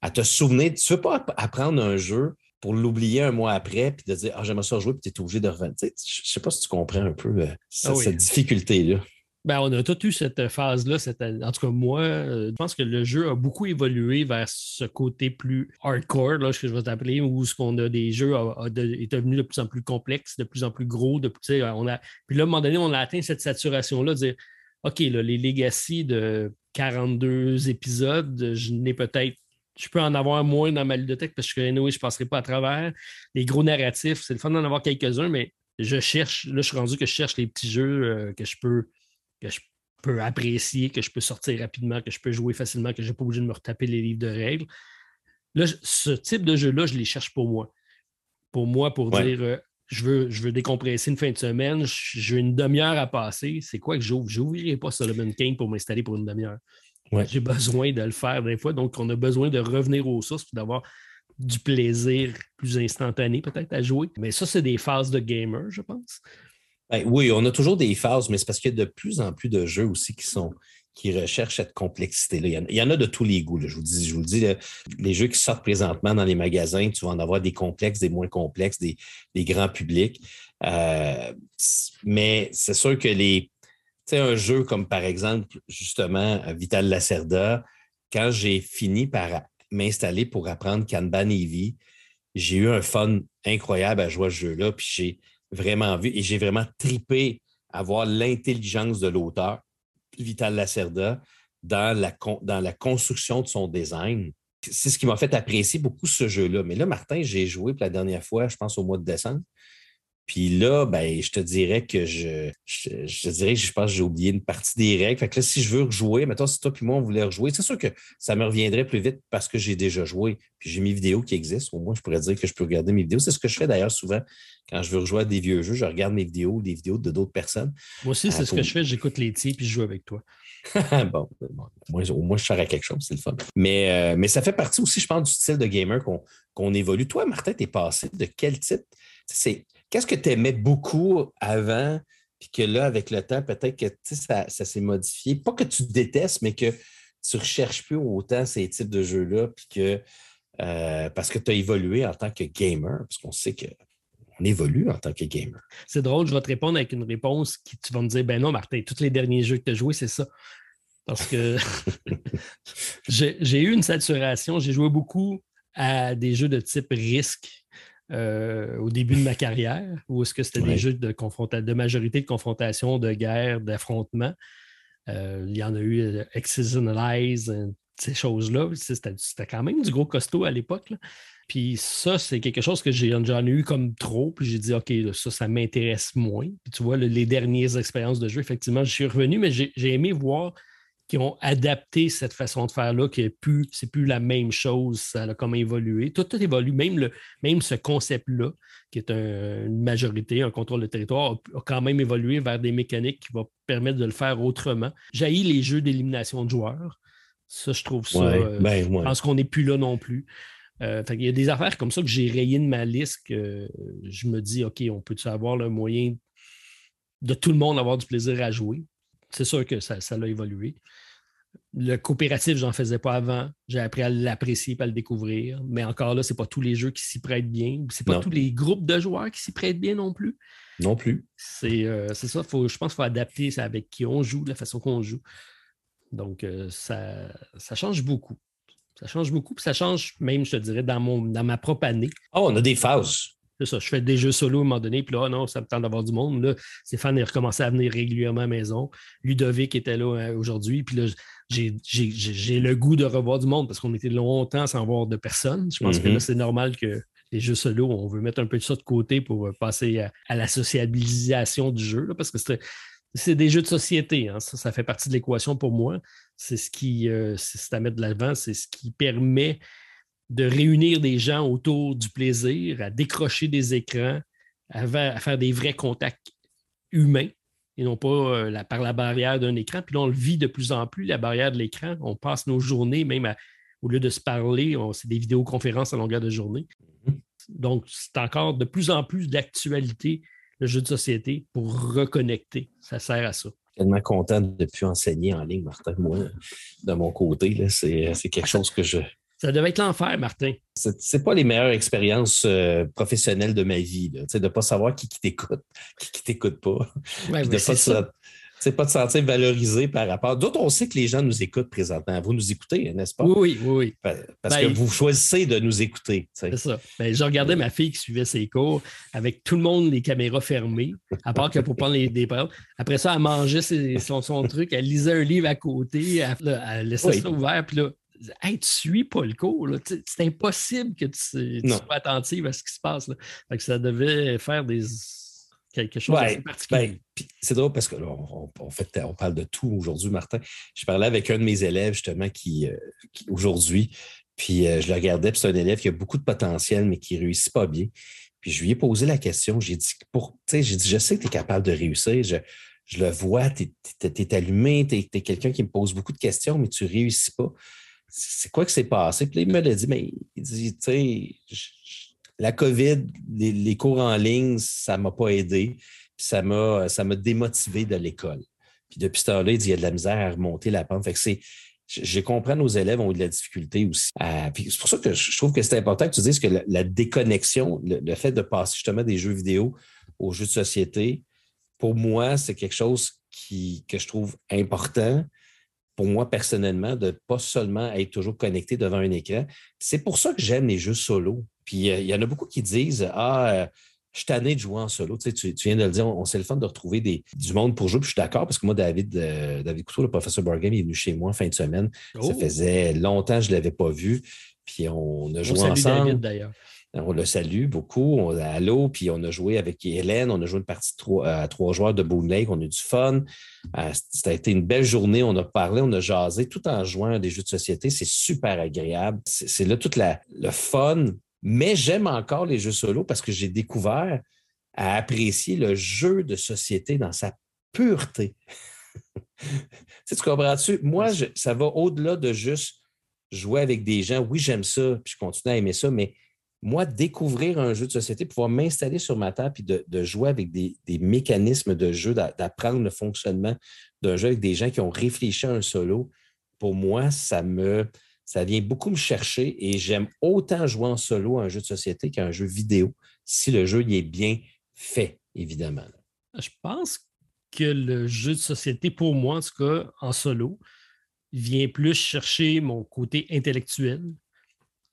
à te souvenir. Tu ne veux pas apprendre un jeu pour l'oublier un mois après, puis de dire Ah, j'aimerais ça jouer, puis tu es obligé de revenir. je ne sais pas si tu comprends un peu euh, ah cette, difficulté-là. Ben, on a tous eu cette phase-là. En tout cas, moi, euh, je pense que le jeu a beaucoup évolué vers ce côté plus hardcore, là, ce que je vais t'appeler, où ce qu'on a des jeux est devenu de plus en plus complexe, de plus en plus gros. De, on a, puis là, à un moment donné, on a atteint cette saturation-là, de dire OK, là, les legacy de 42 épisodes, je n'ai peut-être je peux en avoir moins dans ma ludothèque parce que je ne je passerai pas à travers. Les gros narratifs, c'est le fun d'en avoir quelques-uns, mais je cherche, là, je suis rendu que je cherche les petits jeux euh, que je peux que je peux apprécier, que je peux sortir rapidement, que je peux jouer facilement, que je n'ai pas obligé de me retaper les livres de règles. Là, ce type de jeu-là, je les cherche pour moi. Pour moi, pour dire euh, je, veux, je veux décompresser une fin de semaine, j'ai une demi-heure à passer. C'est quoi que j'ouvre? Je n'ouvrirai pas Solomon King pour m'installer pour une demi-heure. J'ai besoin de le faire des fois. Donc, on a besoin de revenir aux sources et d'avoir du plaisir plus instantané peut-être à jouer. Mais ça, c'est des phases de gamer, je pense. Ben oui, on a toujours des phases, mais c'est parce qu'il y a de plus en plus de jeux aussi qui sont qui recherchent cette complexité-là. Il, y en a de tous les goûts. Je vous dis, je vous dis, les jeux qui sortent présentement dans les magasins, tu vas en avoir des complexes, des moins complexes, des, grands publics. Euh, mais c'est sûr que les, sais, un jeu comme par exemple, justement, Vital Lacerda, quand j'ai fini par m'installer pour apprendre Kanban Eevee, j'ai eu un fun incroyable à jouer à ce jeu-là, puis j'ai vraiment vu et j'ai vraiment tripé à voir l'intelligence de l'auteur, Vital Lacerda, dans la, dans la construction de son design. C'est ce qui m'a fait apprécier beaucoup ce jeu-là. Mais là, Martin, j'ai joué pour la dernière fois, je pense au mois de décembre. Puis là, ben, je te dirais que je, je, dirais que je pense que j'ai oublié une partie des règles. Fait que là, si je veux rejouer, maintenant, si toi puis moi, on voulait rejouer, c'est sûr que ça me reviendrait plus vite parce que j'ai déjà joué. Puis j'ai mes vidéos qui existent. Au moins, je pourrais dire que je peux regarder mes vidéos. C'est ce que je fais d'ailleurs souvent quand je veux rejouer à des vieux jeux. Je regarde mes vidéos, des vidéos de d'autres personnes. Moi aussi, c'est ce que je fais. J'écoute les tirs puis je joue avec toi. bon, au moins, je sers à quelque chose, c'est le fun. Mais, euh, mais ça fait partie aussi, je pense, du style de gamer qu'on évolue. Toi, Martin, t'es passé de quel type? C'est Qu'est-ce que tu aimais beaucoup avant, puis que là, avec le temps, peut-être que ça, s'est modifié? Pas que tu détestes, mais que tu recherches plus autant ces types de jeux-là, puis que euh, parce que tu as évolué en tant que gamer, parce qu'on sait qu'on évolue en tant que gamer. C'est drôle, je vais te répondre avec une réponse qui tu vas me dire ben non, Martin, tous les derniers jeux que tu as joués, c'est ça. Parce que j'ai eu une saturation, j'ai joué beaucoup à des jeux de type risque euh, au début de ma carrière, ou est-ce que c'était des jeux de, de majorité de confrontation, de guerre, d'affrontement. Euh, il y en a eu euh, Lies, ces choses-là. C'était quand même du gros costaud à l'époque. Puis ça, c'est quelque chose que j'en ai, eu comme trop. Puis j'ai dit, OK, ça, ça m'intéresse moins. Puis tu vois, les dernières expériences de jeu, effectivement, je suis revenu, mais j'ai aimé voir qui ont adapté cette façon de faire-là, qui n'est plus, c'est plus la même chose, ça a comme évolué. Tout, tout évolue, même, le, même ce concept-là, qui est une majorité, un contrôle de territoire, a, quand même évolué vers des mécaniques qui vont permettre de le faire autrement. Jaillit les jeux d'élimination de joueurs. Ça, je trouve ça. Euh, ben, je pense qu'on n'est plus là non plus. Euh, il y a des affaires comme ça que j'ai rayées de ma liste que je me dis, OK, on peut-tu avoir le moyen de tout le monde avoir du plaisir à jouer? C'est sûr que ça, ça a évolué. Le coopératif, je n'en faisais pas avant. J'ai appris à l'apprécier et à le découvrir. Mais encore là, ce n'est pas tous les jeux qui s'y prêtent bien. Ce n'est pas tous les groupes de joueurs qui s'y prêtent bien non plus. Non plus. C'est euh, ça. je pense qu'il faut adapter ça avec qui on joue, la façon qu'on joue. Donc, euh, ça, ça change beaucoup. Ça change beaucoup. Puis ça change même, je te dirais, dans, mon, dans ma propre année. Oh, on a des phases. C'est ça, je fais des jeux solo à un moment donné, puis là, non, ça me tente d'avoir du monde. Là, Stéphane est recommencé à venir régulièrement à la maison. Ludovic était là euh, aujourd'hui, puis là, j'ai le goût de revoir du monde parce qu'on était longtemps sans voir de personne. Je pense que là, mm-hmm. c'est normal que les jeux solo, on veut mettre un peu de ça de côté pour euh, passer à, la sociabilisation du jeu, parce que c'est des jeux de société. Hein. Ça, ça, fait partie de l'équation pour moi. C'est ce qui, euh, c'est à mettre de l'avant, c'est ce qui permet de réunir des gens autour du plaisir, à décrocher des écrans, à, faire des vrais contacts humains et non pas euh, par la barrière d'un écran. Puis là, on le vit de plus en plus, la barrière de l'écran. On passe nos journées, même au lieu de se parler, c'est des vidéoconférences à longueur de journée. Mm-hmm. Donc, c'est encore de plus en plus d'actualité, le jeu de société, pour reconnecter. Ça sert à ça tellement content de ne plus enseigner en ligne, Martin. Moi, de mon côté, c'est quelque chose que je, ça devait être l'enfer, Martin. C'est pas les meilleures expériences euh, professionnelles de ma vie, de ne pas savoir qui, t'écoute, qui, qui t'écoute pas. Ouais, de pas, pas te sentir valorisé par rapport. D'autres, on sait que les gens nous écoutent présentement. Vous nous écoutez, n'est-ce pas? Oui, oui, oui. Parce que ben, vous choisissez de nous écouter. C'est ça. Ben, je regardais ma fille qui suivait ses cours avec tout le monde, les caméras fermées, à part que pour prendre les, des paroles. Après ça, elle mangeait son, son, truc, elle lisait un livre à côté, elle, laissait ça ouvert, puis là, Hey, tu suis pas le cours. C'est impossible que tu, sois attentif à ce qui se passe. Là. que ça devait faire des. quelque chose de particulier. Ben, c'est drôle parce que fait, on parle de tout aujourd'hui, Martin. Je parlais avec un de mes élèves, justement, qui, euh, aujourd'hui, puis euh, je le regardais, puis c'est un élève qui a beaucoup de potentiel, mais qui ne réussit pas bien. Puis je lui ai posé la question. J'ai dit, pour, j'ai dit, je sais que tu es capable de réussir. Je, je le vois, tu es, allumé, tu es, quelqu'un qui me pose beaucoup de questions, mais tu ne réussis pas. C'est quoi que s'est passé? Puis il me l'a dit, mais il dit, tu sais, la COVID, les, cours en ligne, ça ne m'a pas aidé. Puis ça m'a, ça m'a démotivé de l'école. Puis depuis ce temps-là, il dit, il y a de la misère à remonter la pente. Fait que c'est, je comprends nos élèves ont eu de la difficulté aussi. c'est pour ça que je trouve que c'est important que tu dises que la, déconnexion, le, fait de passer justement des jeux vidéo aux jeux de société, pour moi, c'est quelque chose qui, que je trouve important pour moi personnellement, de pas seulement être toujours connecté devant un écran. C'est pour ça que j'aime les jeux solo. Puis euh, il y en a beaucoup qui disent Ah, euh, je suis tanné de jouer en solo. Tu, sais, tu, viens de le dire, on, c'est le fun de retrouver des, du monde pour jouer. Puis je suis d'accord parce que moi, David, euh, David Couture, le professeur Bargame, il est venu chez moi en fin de semaine. Ça oh! faisait longtemps que je ne l'avais pas vu. Puis on a joué ensemble. D'ailleurs. On le salue beaucoup. On a allô, puis on a joué avec Hélène. On a joué une partie à trois joueurs de Boone Lake. On a eu du fun. Euh, ça a été une belle journée. On a parlé, on a jasé tout en jouant à des jeux de société. C'est super agréable. C'est là tout le fun. Mais j'aime encore les jeux solo parce que j'ai découvert à apprécier le jeu de société dans sa pureté. tu comprends-tu? Moi, ça va au-delà de juste jouer avec des gens. Oui, j'aime ça, puis je continue à aimer ça, mais moi, découvrir un jeu de société, pouvoir m'installer sur ma table et de, jouer avec des, mécanismes de jeu, d'apprendre le fonctionnement d'un jeu avec des gens qui ont réfléchi à un solo, pour moi, ça me ça vient beaucoup me chercher et j'aime autant jouer en solo à un jeu de société qu'à un jeu vidéo, si le jeu y est bien fait, évidemment. Je pense que le jeu de société, pour moi, en tout cas, en solo, vient plus chercher mon côté intellectuel,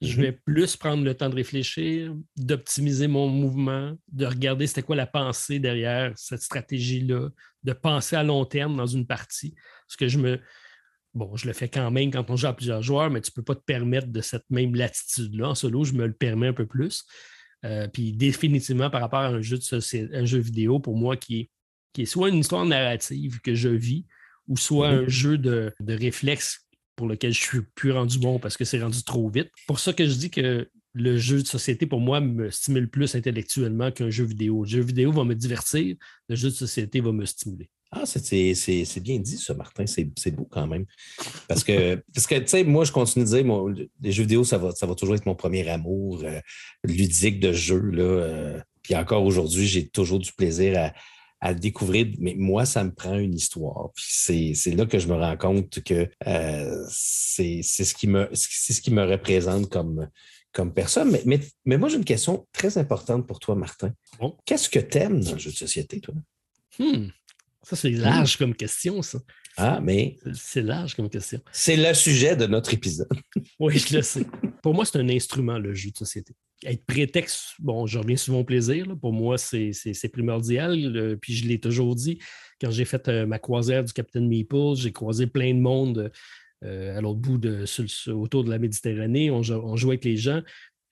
je mhm. vais plus prendre le temps de réfléchir, d'optimiser mon mouvement, de regarder c'était quoi la pensée derrière cette stratégie-là, de penser à long terme dans une partie. Parce que je me. Bon, je le fais quand même quand on joue à plusieurs joueurs, mais tu ne peux pas te permettre de cette même latitude-là. En solo, je me le permets un peu plus. Euh, puis définitivement, par rapport à un jeu, de un jeu vidéo, pour moi, qui est, qui est soit une histoire narrative que je vis, ou soit mhm. un jeu de, de réflexe pour lequel je suis plus rendu bon parce que c'est rendu trop vite. Pour ça que je dis que le jeu de société, pour moi, me stimule plus intellectuellement qu'un jeu vidéo. Le jeu vidéo va me divertir, le jeu de société va me stimuler. Ah, c'est bien dit, ça, Martin. C'est beau quand même. Parce que, parce que tu sais, moi, je continue de dire, les jeux vidéo, ça va, ça va toujours être mon premier amour euh, ludique de jeu. Là, euh. puis encore aujourd'hui, j'ai toujours du plaisir à, à découvrir. Mais moi, ça me prend une histoire. Puis c'est là que je me rends compte que euh, c'est ce, qui me, ce qui me représente comme, comme personne. Mais, mais, mais moi, j'ai une question très importante pour toi, Martin. Qu'est-ce que tu aimes dans le jeu de société, toi? Hmm. Ça, c'est large comme question, ça. Ah, mais. C'est large comme question. C'est le sujet de notre épisode. oui, je le sais. Pour moi, c'est un instrument, le jeu de société. Être prétexte, bon, je reviens souvent au plaisir. Pour moi, c'est primordial. puis je l'ai toujours dit. Quand j'ai fait euh, ma croisière du Capitaine Meeple, j'ai croisé plein de monde euh, à l'autre bout de, autour de la Méditerranée. On, on, jouait avec les gens.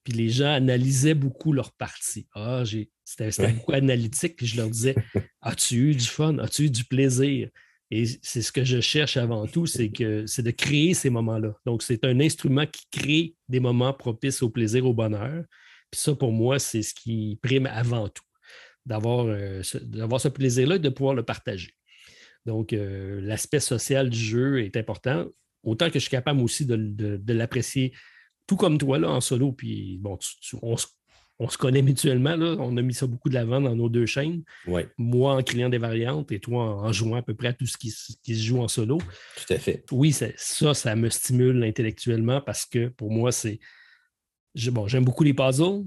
Puis les gens analysaient beaucoup leur partie. Ah, c'était beaucoup analytique. Puis je leur disais As-tu eu du fun? As-tu eu du plaisir? Et c'est ce que je cherche avant tout, c'est que c'est de créer ces moments-là. Donc, c'est un instrument qui crée des moments propices au plaisir, au bonheur. Puis ça, pour moi, c'est ce qui prime avant tout, d'avoir euh, ce, plaisir-là et de pouvoir le partager. Donc, euh, l'aspect social du jeu est important, autant que je suis capable aussi de, l'apprécier tout comme toi là, en solo. Puis bon, on, on se connaît mutuellement. Là. On a mis ça beaucoup de l'avant dans nos deux chaînes. Moi en créant des variantes et toi en, jouant à peu près à tout ce qui, se joue en solo. Tout à fait. Oui, ça, ça me stimule intellectuellement parce que pour moi, c'est. Bon, j'aime beaucoup les puzzles.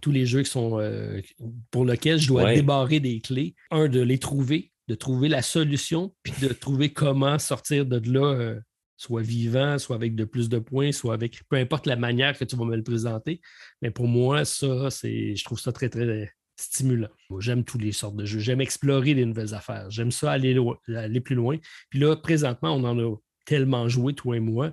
Tous les jeux qui sont euh, pour lesquels je dois débarrer des clés. Un, de les trouver, de trouver la solution, puis de trouver comment sortir de là euh, soit vivant, soit avec de plus de points, soit avec peu importe la manière que tu vas me le présenter. Mais pour moi, ça, c'est, je trouve ça très, très stimulant. j'aime tous les sortes de jeux. J'aime explorer des nouvelles affaires. J'aime ça aller, aller plus loin. Puis là, présentement, on en a tellement joué, toi et moi.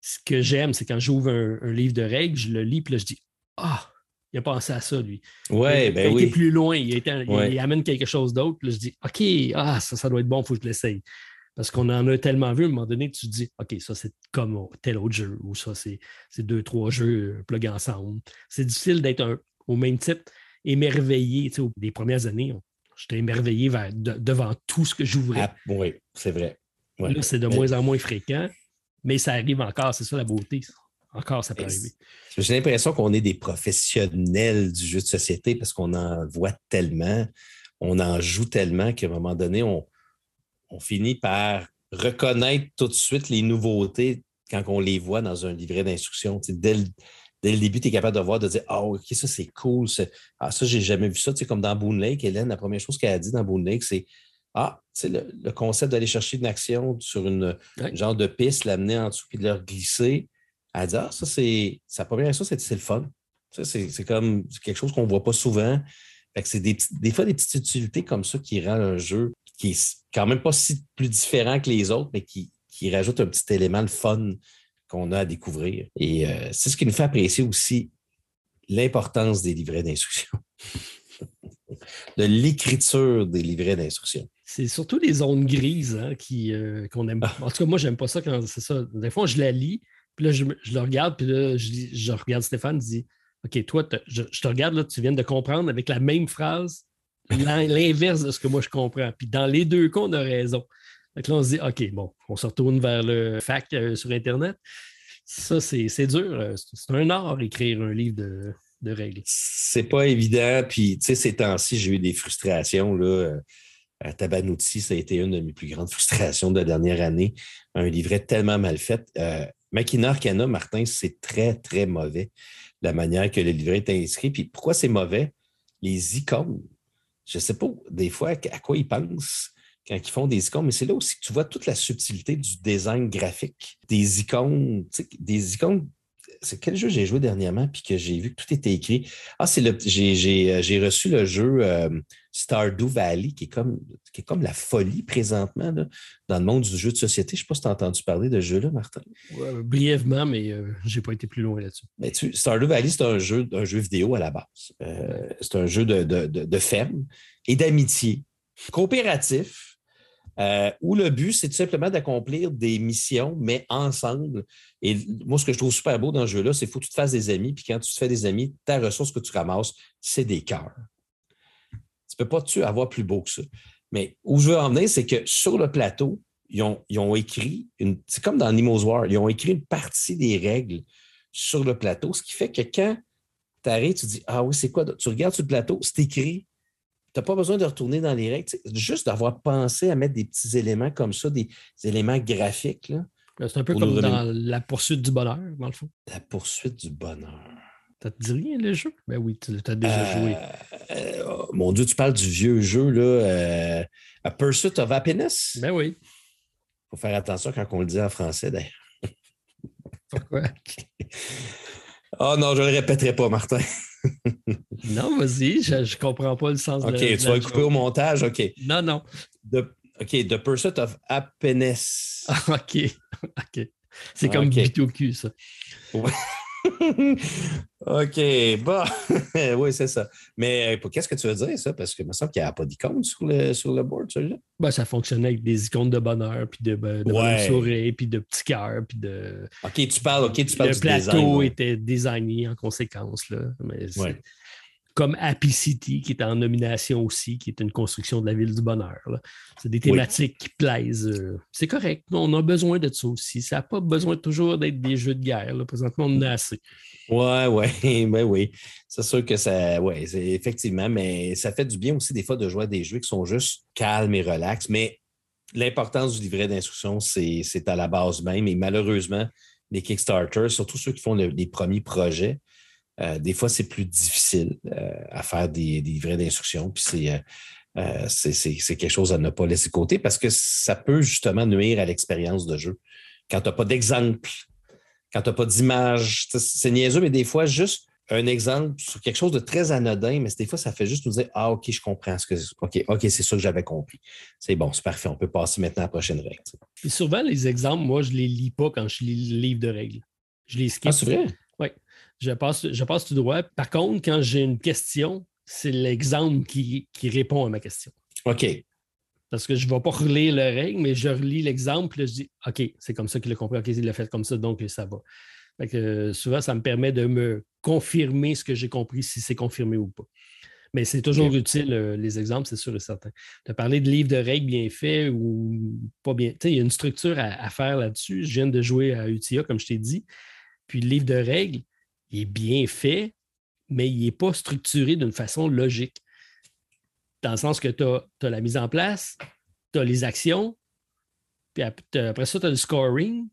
Ce que j'aime, c'est quand j'ouvre un, livre de règles, je le lis, puis là, je dis Ah, il a pensé à ça, lui. Ouais, il, ben a oui. été plus loin, il, il, amène quelque chose d'autre. Là, je dis, OK, ah, ça, ça doit être bon, il faut que je l'essaye. Parce qu'on en a tellement vu, à un moment donné, tu te dis, OK, ça, c'est comme tel autre jeu, ou ça, c'est deux, trois jeux euh, plugués ensemble. C'est difficile d'être au même type, émerveillé. Tu sais, les premières années, j'étais émerveillé devant tout ce que j'ouvrais. Ah, oui, c'est vrai. Là, c'est de moins en moins fréquent, mais ça arrive encore, c'est ça la beauté. Encore, ça peut arriver. J'ai l'impression qu'on est des professionnels du jeu de société parce qu'on en voit tellement, on en joue tellement qu'à un moment donné, on, on finit par reconnaître tout de suite les nouveautés quand on les voit dans un livret d'instruction. Dès le, dès le début, tu es capable de voir, de dire Ah, OK, ça c'est cool. Ah, ça, j'ai jamais vu ça. comme dans Boone Lake, Hélène, la première chose qu'elle a dit dans Boone Lake, c'est Ah, le, le concept d'aller chercher une action sur une, genre de piste, l'amener en dessous puis de leur glisser. Elle dit Ah, ça, c'est. Sa première chose, c'est le fun. C'est comme quelque chose qu'on ne voit pas souvent. c'est des, des, fois des petites utilités comme ça qui rendent un jeu qui est quand même pas si plus différent que les autres, mais qui, qui rajoute un petit élément de fun qu'on a à découvrir. Et euh, c'est ce qui nous fait apprécier aussi l'importance des livrets d'instruction, de l'écriture des livrets d'instruction. C'est surtout les zones grises hein, qui, euh, qu'on aime. En tout cas, moi, j'aime pas ça quand c'est ça. Des fois, je la lis, puis là, je, le regarde, puis là, je, je regarde Stéphane, je dis OK, toi, je, je, te regarde, là, tu viens de comprendre avec la même phrase l'inverse de ce que moi je comprends. Puis dans les deux cas, on a raison. Donc là, on se dit, OK, bon, on se retourne vers le fac euh, sur Internet. Ça, c'est dur. Euh, c'est un art écrire un livre de, de règles. C'est pas évident. Puis, tu sais, ces temps-ci, j'ai eu des frustrations. Là. Euh, à Tabanouti, ça a été une de mes plus grandes frustrations de la dernière année. Un livret tellement mal fait. Euh, Makina Martin, c'est très, très mauvais la manière que le livret est inscrit. Puis pourquoi c'est mauvais? Les icônes je ne sais pas des fois à quoi ils pensent quand ils font des icônes, mais c'est là aussi que tu vois toute la subtilité du design graphique. Des icônes, des icônes. C'est quel jeu j'ai joué dernièrement puis que j'ai vu que tout était écrit? Ah, c'est le. J'ai euh, reçu le jeu euh, Stardew Valley, qui est comme, qui est comme la folie présentement dans le monde du jeu de société. Je ne sais pas si tu as entendu parler de ce jeu-là, Martin. brièvement, mais euh, je n'ai pas été plus loin là-dessus. Mais tu, Stardew Valley, c'est un jeu, un jeu vidéo à la base. Euh, c'est un jeu de, de, ferme et d'amitié, coopératif, euh, où le but, c'est tout simplement d'accomplir des missions, mais ensemble. Et moi, ce que je trouve super beau dans ce jeu-là, c'est qu'il faut que tu te fasses des amis. Puis quand tu te fais des amis, ta ressource que tu ramasses, c'est des cœurs. Tu ne peux pas tu avoir plus beau que ça. Mais où je veux en venir, c'est que sur le plateau, ils ont, écrit, c'est comme dans Nemo's War, ils ont écrit une partie des règles sur le plateau, ce qui fait que quand tu arrives, tu dis Ah oui, c'est quoi? Tu regardes sur le plateau, c'est écrit. Tu n'as pas besoin de retourner dans les règles. juste d'avoir pensé à mettre des petits éléments comme ça, des, éléments graphiques. C'est un peu comme dans la poursuite du bonheur, dans le fond. La poursuite du bonheur. Ça te dit rien, le jeu? Ben oui, tu as déjà euh, joué. Euh, oh, mon Dieu, tu parles du vieux jeu, là. Euh, A Pursuit of Happiness? Ben oui. Il faut faire attention quand on le dit en français, d'ailleurs. Pourquoi? oh non, je ne le répéterai pas, Martin. non, vas-y, je ne comprends pas le sens de OK, tu vas couper au montage, OK. Non, non. OK, The Pursuit of Happiness. OK, OK. C'est comme okay. au cul, ça. OK, bon. oui, c'est ça. Mais euh, qu'est-ce que tu veux dire, ça? Parce que me semble qu'il n'y a pas d'icône sur le, sur le board, celui-là. Ben, ça fonctionnait avec des icônes de bonheur, puis de, ben, de ouais. puis de petits cœurs, puis de. OK, tu parles, OK, tu parles le plateau était designé en conséquence, là. Mais comme Happy City, qui est en nomination aussi, qui est une construction de la ville du bonheur. C'est des thématiques qui plaisent. Euh, c'est correct. On a besoin de ça aussi. Ça n'a pas besoin toujours d'être des jeux de guerre. Présentement, on en a assez. Oui, oui, ben oui. C'est sûr que ça, oui, effectivement, mais ça fait du bien aussi des fois de jouer à des jeux qui sont juste calmes et relax. Mais l'importance du livret d'instruction, c'est à la base même. Et malheureusement, les Kickstarter, surtout ceux qui font les premiers projets, euh, des fois, c'est plus difficile euh, à faire des, des livrets d'instruction. Puis euh, c'est, c'est, quelque chose à ne pas laisser côté parce que ça peut justement nuire à l'expérience de jeu. Quand tu n'as pas d'exemple, quand tu n'as pas d'image, c'est niaiseux, mais des fois, juste un exemple sur quelque chose de très anodin, mais des fois, ça fait juste nous dire Ah, OK, je comprends ce que OK, OK, c'est ça que j'avais compris. C'est bon, c'est parfait. On peut passer maintenant à la prochaine règle. Puis souvent, les exemples, moi, je ne les lis pas quand je lis le livre de règles. Je les skip. Ah, c'est vrai? Je passe, je passe tout droit. Par contre, quand j'ai une question, c'est l'exemple qui, répond à ma question. OK. Parce que je ne vais pas relire la règle, mais je relis l'exemple, et je dis OK, c'est comme ça qu'il a compris, OK, il l'a fait comme ça, donc ça va. que, souvent, ça me permet de me confirmer ce que j'ai compris, si c'est confirmé ou pas. Mais c'est toujours utile, euh, les exemples, c'est sûr et certain. As parlé de livres de règles bien faits ou pas bien. Tu sais, il y a une structure à, faire là-dessus. Je viens de jouer à UTIA, comme je t'ai dit. Puis le livre de règles, il est bien fait, mais il n'est pas structuré d'une façon logique. Dans le sens que tu as, la mise en place, tu as les actions, puis après ça, tu as le scoring,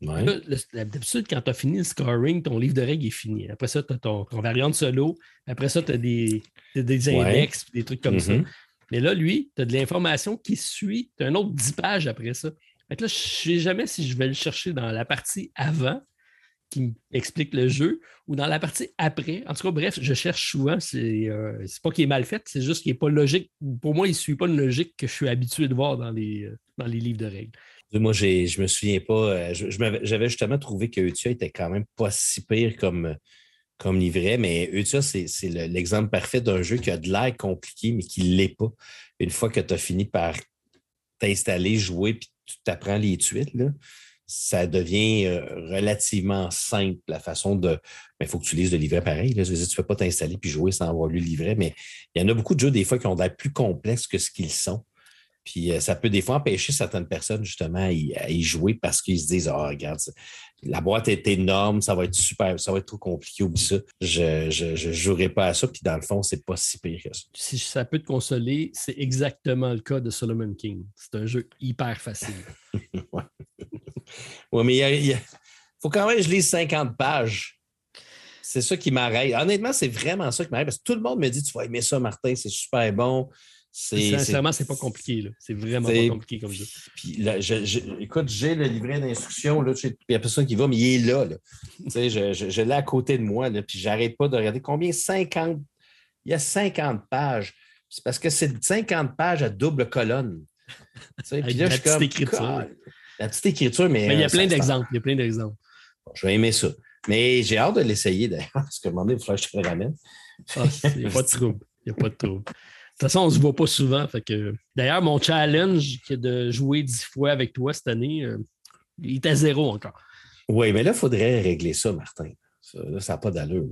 D'habitude, quand tu as fini le scoring, ton livre de règles est fini. Après ça, tu as ton, variante solo. Après ça, tu as des, des index, des trucs comme ça. Mm-hmm. Mais là, lui, tu as de l'information qui suit. Tu as un autre 10 pages après ça. là, je ne sais jamais si je vais le chercher dans la partie avant qui m'explique le jeu ou dans la partie après. En tout cas, bref, je cherche souvent. C'est euh, pas qu'il est mal fait, c'est juste qu'il n'est pas logique. Pour moi, il ne suit pas une logique que je suis habitué de voir dans les, euh, dans les livres de règles. Moi, je me souviens pas. Euh, j'avais justement trouvé que Utia était quand même pas si pire comme, comme livret, mais Utia, c'est l'exemple parfait d'un jeu qui a de l'air compliqué, mais qui ne l'est pas. Une fois que tu as fini par t'installer, jouer, puis tu t'apprends les tuiles, ça devient euh, relativement simple la façon de. Il faut que tu lises le livret pareil. tu ne peux pas t'installer puis jouer sans avoir lu le livret, mais il y en a beaucoup de jeux des fois qui ont l'air plus complexes que ce qu'ils sont. Puis euh, ça peut des fois empêcher certaines personnes justement à y, jouer parce qu'ils se disent Ah, regarde, la boîte est énorme, ça va être super, ça va être trop compliqué, oublie ça. Je ne jouerai pas à ça. Puis dans le fond, c'est pas si pire que ça. Si ça peut te consoler, c'est exactement le cas de Solomon King. C'est un jeu hyper facile. oui. mais il faut quand même que je lise 50 pages. C'est ça qui m'arrête. Honnêtement, c'est vraiment ça qui m'arrête parce que tout le monde me dit Tu vas aimer ça, Martin, c'est super bon. Sincèrement, c'est pas compliqué. C'est vraiment pas compliqué comme jeu. Puis écoute, j'ai le livret d'instruction. Il n'y a personne qui va, mais il est là. je, je, l'ai à côté de moi. Là, puis j'arrête pas de regarder combien 50. Il y a 50 pages. C'est parce que c'est 50 pages à double colonne. puis là, la petite écriture. La petite écriture, mais. il y a plein d'exemples. Il y a plein d'exemples. je vais aimer ça. Mais j'ai hâte de l'essayer d'ailleurs, parce que un moment donné, il faudra que je te le ramène. Ah, il n'y a pas de trouble. Il n'y a pas de trouble. De toute façon, on ne se voit pas souvent. que... D'ailleurs, mon challenge de jouer dix fois avec toi cette année, euh, il est à zéro encore. Oui, mais là, il faudrait régler ça, Martin. Ça n'a pas d'allure.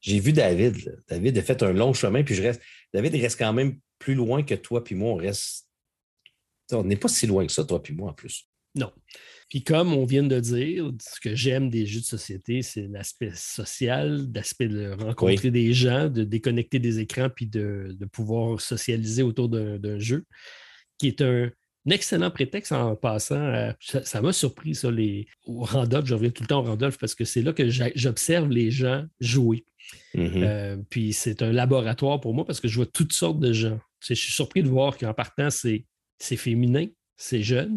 J'ai vu David. David a fait un long chemin, puis je reste. David reste quand même plus loin que toi, puis moi, on reste. On n'est pas si loin que ça, toi, puis moi, en plus. Non. Puis comme on vient de dire, ce que j'aime des jeux de société, c'est l'aspect social, l'aspect de rencontrer des gens, de déconnecter des écrans, puis de, pouvoir socialiser autour d'un jeu, qui est un, excellent prétexte en passant. ça m'a surpris, ça, les, au Randolph. Je reviens tout le temps au Randolph parce que c'est là que j'observe les gens jouer. Mm-hmm. Euh, puis c'est un laboratoire pour moi parce que je vois toutes sortes de gens. je suis surpris de voir qu'en partant, c'est féminin, c'est jeune,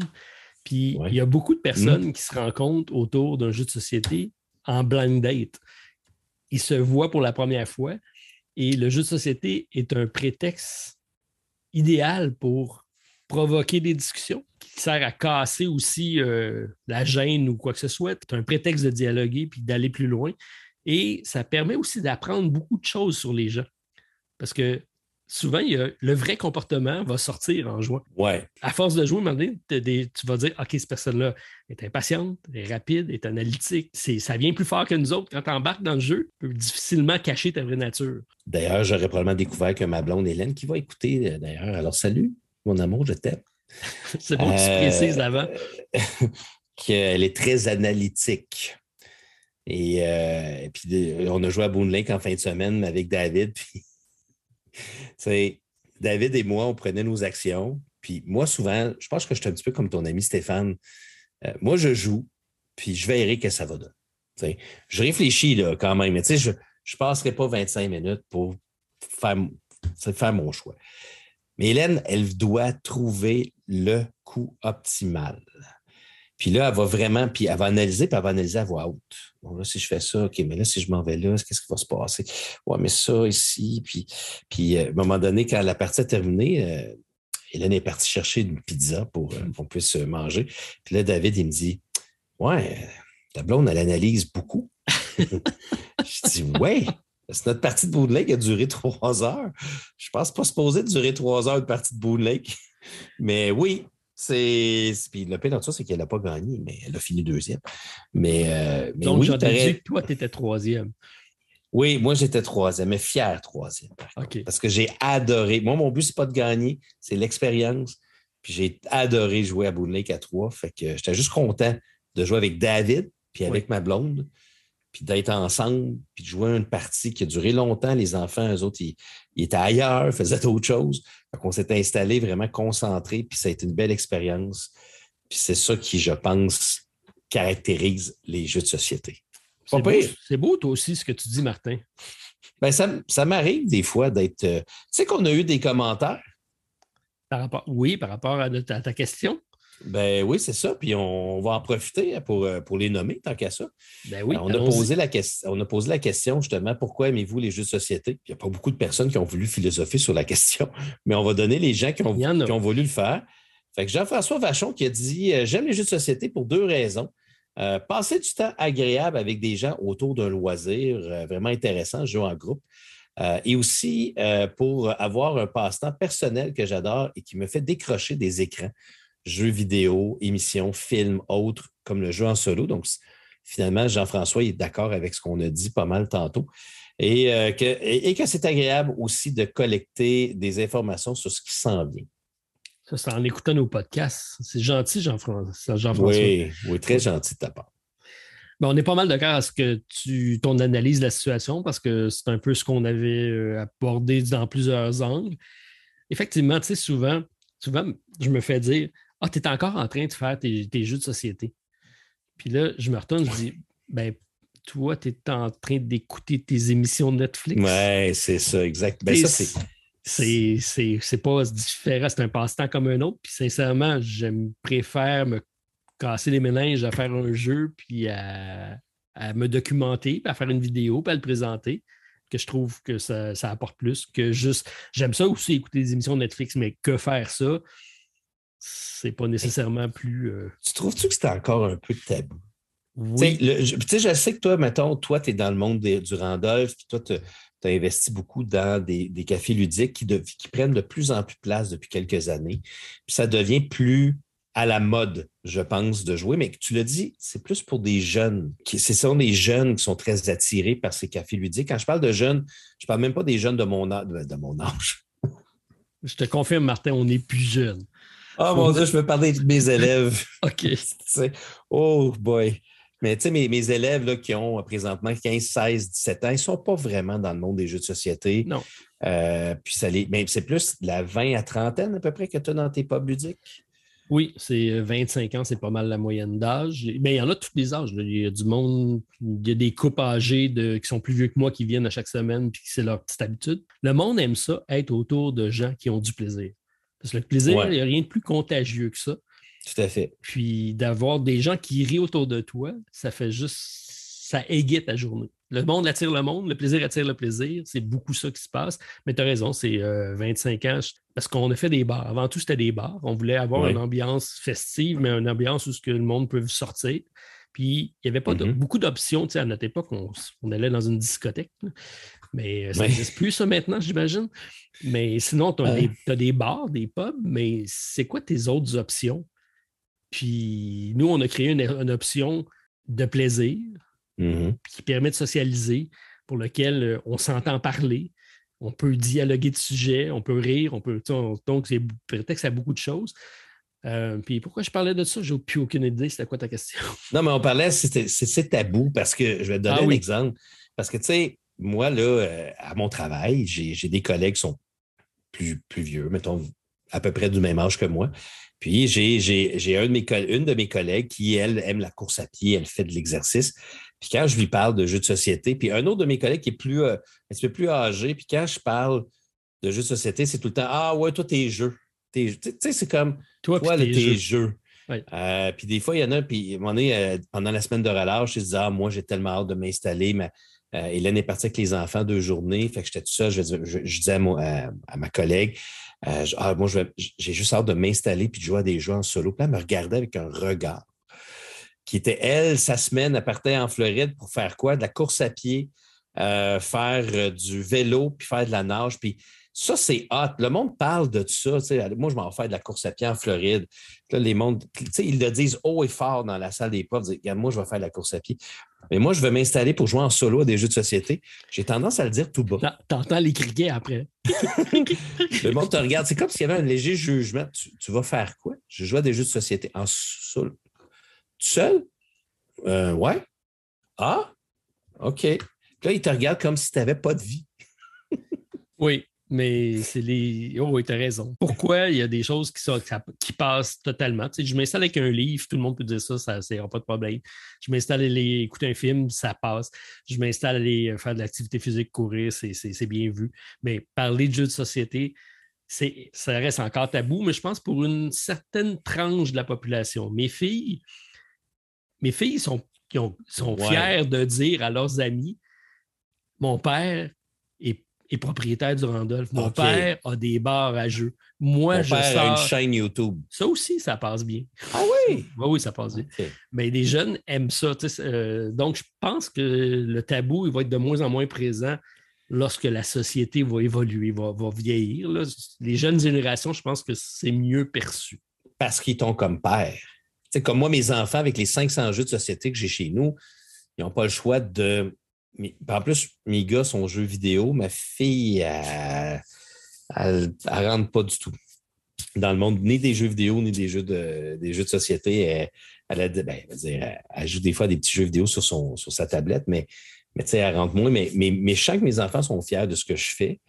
puis il y a beaucoup de personnes mm. qui se rencontrent autour d'un jeu de société en blind date. Ils se voient pour la première fois et le jeu de société est un prétexte idéal pour provoquer des discussions qui sert à casser aussi euh, la gêne ou quoi que ce soit. C'est un prétexte de dialoguer puis d'aller plus loin. Et ça permet aussi d'apprendre beaucoup de choses sur les gens. Parce que souvent, le vrai comportement va sortir en jouant. Ouais. À force de jouer, tu vas dire OK, cette personne-là est impatiente, est rapide, est analytique. ça vient plus fort que nous autres. Quand tu embarques dans le jeu, tu peux difficilement cacher ta vraie nature. D'ailleurs, j'aurais probablement découvert que ma blonde Hélène, qui va écouter euh, d'ailleurs, alors salut, mon amour, je t'aime. C'est bon que tu précises avant. Qu'elle est très analytique. Et, euh, puis, on a joué à Boone Lake en fin de semaine avec David. Puis c'est David et moi, on prenait nos actions. Puis moi, souvent, je pense que je suis un petit peu comme ton ami Stéphane. Euh, moi, je joue, puis je verrai que ça va donner. je réfléchis là, quand même, mais je ne passerai pas 25 minutes pour faire, faire mon choix. Mais Hélène, elle doit trouver le coup optimal. Puis là, elle va vraiment, puis elle va analyser, puis elle va analyser à voix haute. Bon, là, si je fais ça, OK, mais là, si je m'en vais là, qu'est-ce qui va se passer? Ouais, mais ça ici, puis, puis euh, à un moment donné, quand la partie est terminée, euh, Hélène est partie chercher une pizza pour euh, qu'on puisse manger. Puis là, David, il me dit Ouais, ta blonde, elle analyse beaucoup. je dis, ouais, c'est notre partie de Boone Lake a duré trois heures. Je pense pas supposé durer trois heures de partie de Boone Lake. Mais oui, c'est. Puis le pire dans ça, c'est qu'elle n'a pas gagné, mais elle a fini deuxième. Mais, euh, mais Donc, oui, j'ai dit que toi, tu étais troisième. Oui, moi, j'étais troisième, mais fier troisième. Parce que j'ai adoré. Moi, mon but, c'est pas de gagner, c'est l'expérience. Puis j'ai adoré jouer à Boone Lake à trois. Fait que j'étais juste content de jouer avec David, puis avec ma blonde puis d'être ensemble, puis de jouer une partie qui a duré longtemps. Les enfants, eux autres, ils, étaient ailleurs, faisaient d'autres choses. Donc, on s'est installé vraiment concentré, puis ça a été une belle expérience. Puis c'est ça qui, je pense, caractérise les jeux de société. C'est beau, beau, toi aussi, ce que tu dis, Martin. Ben, ça, ça m'arrive des fois d'être. Euh, tu sais qu'on a eu des commentaires? Par rapport, oui, par rapport à ta question. Ben oui, c'est ça. Puis on, va en profiter pour, euh, pour les nommer, tant qu'à ça. Ben oui, on, a posé la on a posé la question justement pourquoi aimez-vous les jeux de société? Il n'y a pas beaucoup de personnes qui ont voulu philosopher sur la question, mais on va donner les gens qui ont, qui ont voulu le faire. Fait que Jean-François Vachon qui a dit euh, J'aime les jeux de société pour deux raisons. Euh, passer du temps agréable avec des gens autour d'un loisir vraiment intéressant, jouer en groupe. et aussi pour avoir un passe-temps personnel que j'adore et qui me fait décrocher des écrans jeux vidéo, émissions, films, autres, comme le jeu en solo. Donc, finalement, Jean-François est d'accord avec ce qu'on a dit pas mal tantôt. Et, euh, que, c'est agréable aussi de collecter des informations sur ce qui s'en vient. Ça, c'est en écoutant nos podcasts. C'est gentil, Jean-François. Jean oui, oui, très gentil de ta part. Ben, on est pas mal d'accord à ce que tu ton analyse de la situation parce que c'est un peu ce qu'on avait euh, abordé dans plusieurs angles. Effectivement, tu sais, souvent, souvent, je me fais dire ah, tu es encore en train de faire tes, jeux de société. Puis là, je me retourne, je dis Ben, toi, tu es en train d'écouter tes émissions Netflix? Ouais, c'est ça, exact. Ben, ça, c'est. C'est pas différent, c'est un passe-temps comme un autre. Puis sincèrement, je préfère me casser les méninges à faire un jeu, puis à, me documenter, puis à faire une vidéo, puis à le présenter, que je trouve que ça, ça apporte plus que juste. J'aime ça aussi écouter des émissions Netflix, mais que faire ça? C'est pas nécessairement plus. Euh, tu trouves-tu que c'est encore un peu tabou? Oui. je, je sais que toi, mettons, toi, tu es dans le monde du Randolph, puis toi, tu as investi beaucoup dans des, cafés ludiques qui, qui, prennent de plus en plus de place depuis quelques années. Puis ça devient plus à la mode, je pense, de jouer. Mais tu l'as dit, c'est plus pour des jeunes. Ce sont des jeunes qui sont très attirés par ces cafés ludiques. Quand je parle de jeunes, je ne parle même pas des jeunes de mon, de mon âge. Je te confirme, Martin, on est plus jeunes. Oh mon Dieu, je veux parler de mes élèves. OK. oh boy. Mais tu sais, mes, élèves là, qui ont présentement 15, 16, 17 ans, ils ne sont pas vraiment dans le monde des jeux de société. Non. Euh, puis ça les... Mais c'est plus la 20 à trentaine à peu près que tu as dans tes pubs ludiques? Oui, c'est 25 euh, ans, c'est pas mal la moyenne d'âge. Mais il y en a tous les âges. Il y a du monde, il y a des couples âgés de, qui sont plus vieux que moi qui viennent à chaque semaine puis c'est leur petite habitude. Le monde aime ça, être autour de gens qui ont du plaisir. Parce que le plaisir, il n'y a rien de plus contagieux que ça. Tout à fait. Puis d'avoir des gens qui rient autour de toi, ça fait juste, ça éguite ta journée. Le monde attire le monde, le plaisir attire le plaisir. C'est beaucoup ça qui se passe. Mais tu as raison, c'est 25 euh, ans. Parce qu'on a fait des bars. Avant tout, c'était des bars. On voulait avoir une ambiance festive, mais une ambiance où ce que le monde peut sortir. Puis il n'y avait pas mm-hmm. beaucoup d'options. À notre époque, on, on, allait dans une discothèque. Mais euh, ça n'existe plus, ça, maintenant, j'imagine. Mais sinon, tu as, des bars, des pubs, mais c'est quoi tes autres options? Puis nous, on a créé une, option de plaisir mm-hmm. qui permet de socialiser, pour lequel euh, on s'entend parler, on peut dialoguer de sujets, on peut rire, on peut. donc, c'est prétexte à beaucoup de choses. Euh, puis pourquoi je parlais de ça? J'ai plus aucune idée. C'était quoi ta question? Non, mais on parlait, c'est tabou parce que je vais te donner ah un exemple. Parce que, tu sais, moi, là, euh, à mon travail, j'ai des collègues qui sont plus, plus vieux, mettons à peu près du même âge que moi. Puis j'ai un une de mes collègues qui, elle, aime la course à pied, elle fait de l'exercice. Puis quand je lui parle de jeux de société, puis un autre de mes collègues qui est plus, euh, un petit peu plus âgé, puis quand je parle de jeux de société, c'est tout le temps Ah ouais, toi, tes jeux. Tu sais, c'est comme toi, tes, jeux. Euh, puis des fois, il y en a, puis euh, pendant la semaine de relâche, je disais Ah, moi, j'ai tellement hâte de m'installer. Mais Hélène est partie avec les enfants deux journées. Fait que j'étais tout seul. Je, disais à, ma collègue euh, ah, moi, j'ai juste hâte de m'installer puis de jouer à des jeux en solo. Puis elle me regardait avec un regard. qui était, elle, sa semaine, elle partait en Floride pour faire quoi? De la course à pied, euh, faire euh, du vélo, puis faire de la nage. Puis ça, c'est hot. Le monde parle de ça. Moi, je m'en fais de la course à pied en Floride. Là, les mondes, ils le disent haut et fort dans la salle des profs. moi, je vais faire de la course à pied. Mais moi, je vais m'installer pour jouer en solo à des jeux de société. J'ai tendance à le dire tout bas. T'entends les criquets après. le monde te regarde. C'est comme s'il y avait un léger jugement. Tu, vas faire quoi? Je joue à des jeux de société en solo. Tout seul? Euh, ouais. Ah? OK. Là, il te regarde comme si tu n'avais pas de vie. oui, mais c'est les. Oh, oui, tu as raison. Pourquoi il y a des choses qui, sont, qui passent totalement? Tu sais, je m'installe avec un livre, tout le monde peut dire ça, ça c'est pas de problème. Je m'installe à aller écouter un film, ça passe. Je m'installe à aller faire de l'activité physique, courir, c'est bien vu. Mais parler de jeux de société, ça reste encore tabou, mais je pense pour une certaine tranche de la population. Mes filles, mes filles sont, sont fières de dire à leurs amis mon père est, propriétaire du Randolph. Mon père a des bars à jeux. Moi, je père a une chaîne YouTube. Ça aussi, ça passe bien. Ah oui? Oui, oui, ça passe bien. Mais les jeunes aiment ça. Euh, donc, je pense que le tabou il va être de moins en moins présent lorsque la société va évoluer, va, va vieillir. Les jeunes générations, je pense que c'est mieux perçu. Parce qu'ils t'ont comme père. C'est comme moi, mes enfants, avec les 500 jeux de société que j'ai chez nous, ils n'ont pas le choix de en plus, mes gars sont jeux vidéo. Ma fille, elle ne rentre pas du tout dans le monde, ni des jeux vidéo, ni des jeux de, des jeux de société. Elle, ben, elle, joue des fois des petits jeux vidéo sur, son, sur sa tablette, mais, mais elle rentre moins. Mais, mais, je mes enfants sont fiers de ce que je fais.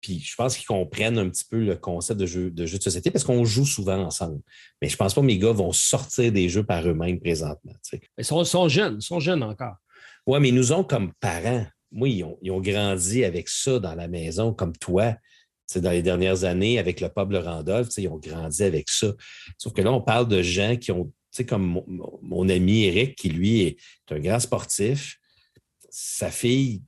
Puis je pense qu'ils comprennent un petit peu le concept de jeu de, de société parce qu'on joue souvent ensemble. Mais je pense pas que mes gars vont sortir des jeux par eux-mêmes présentement. Ils sont, sont, jeunes, ils sont jeunes encore. Oui, mais nous ont comme parents. Moi, ils ont, grandi avec ça dans la maison, comme toi. dans les dernières années, avec le peuple Randolph, ils ont grandi avec ça. Sauf que là, on parle de gens qui ont, comme mon, ami Eric, qui lui est un grand sportif. Sa fille,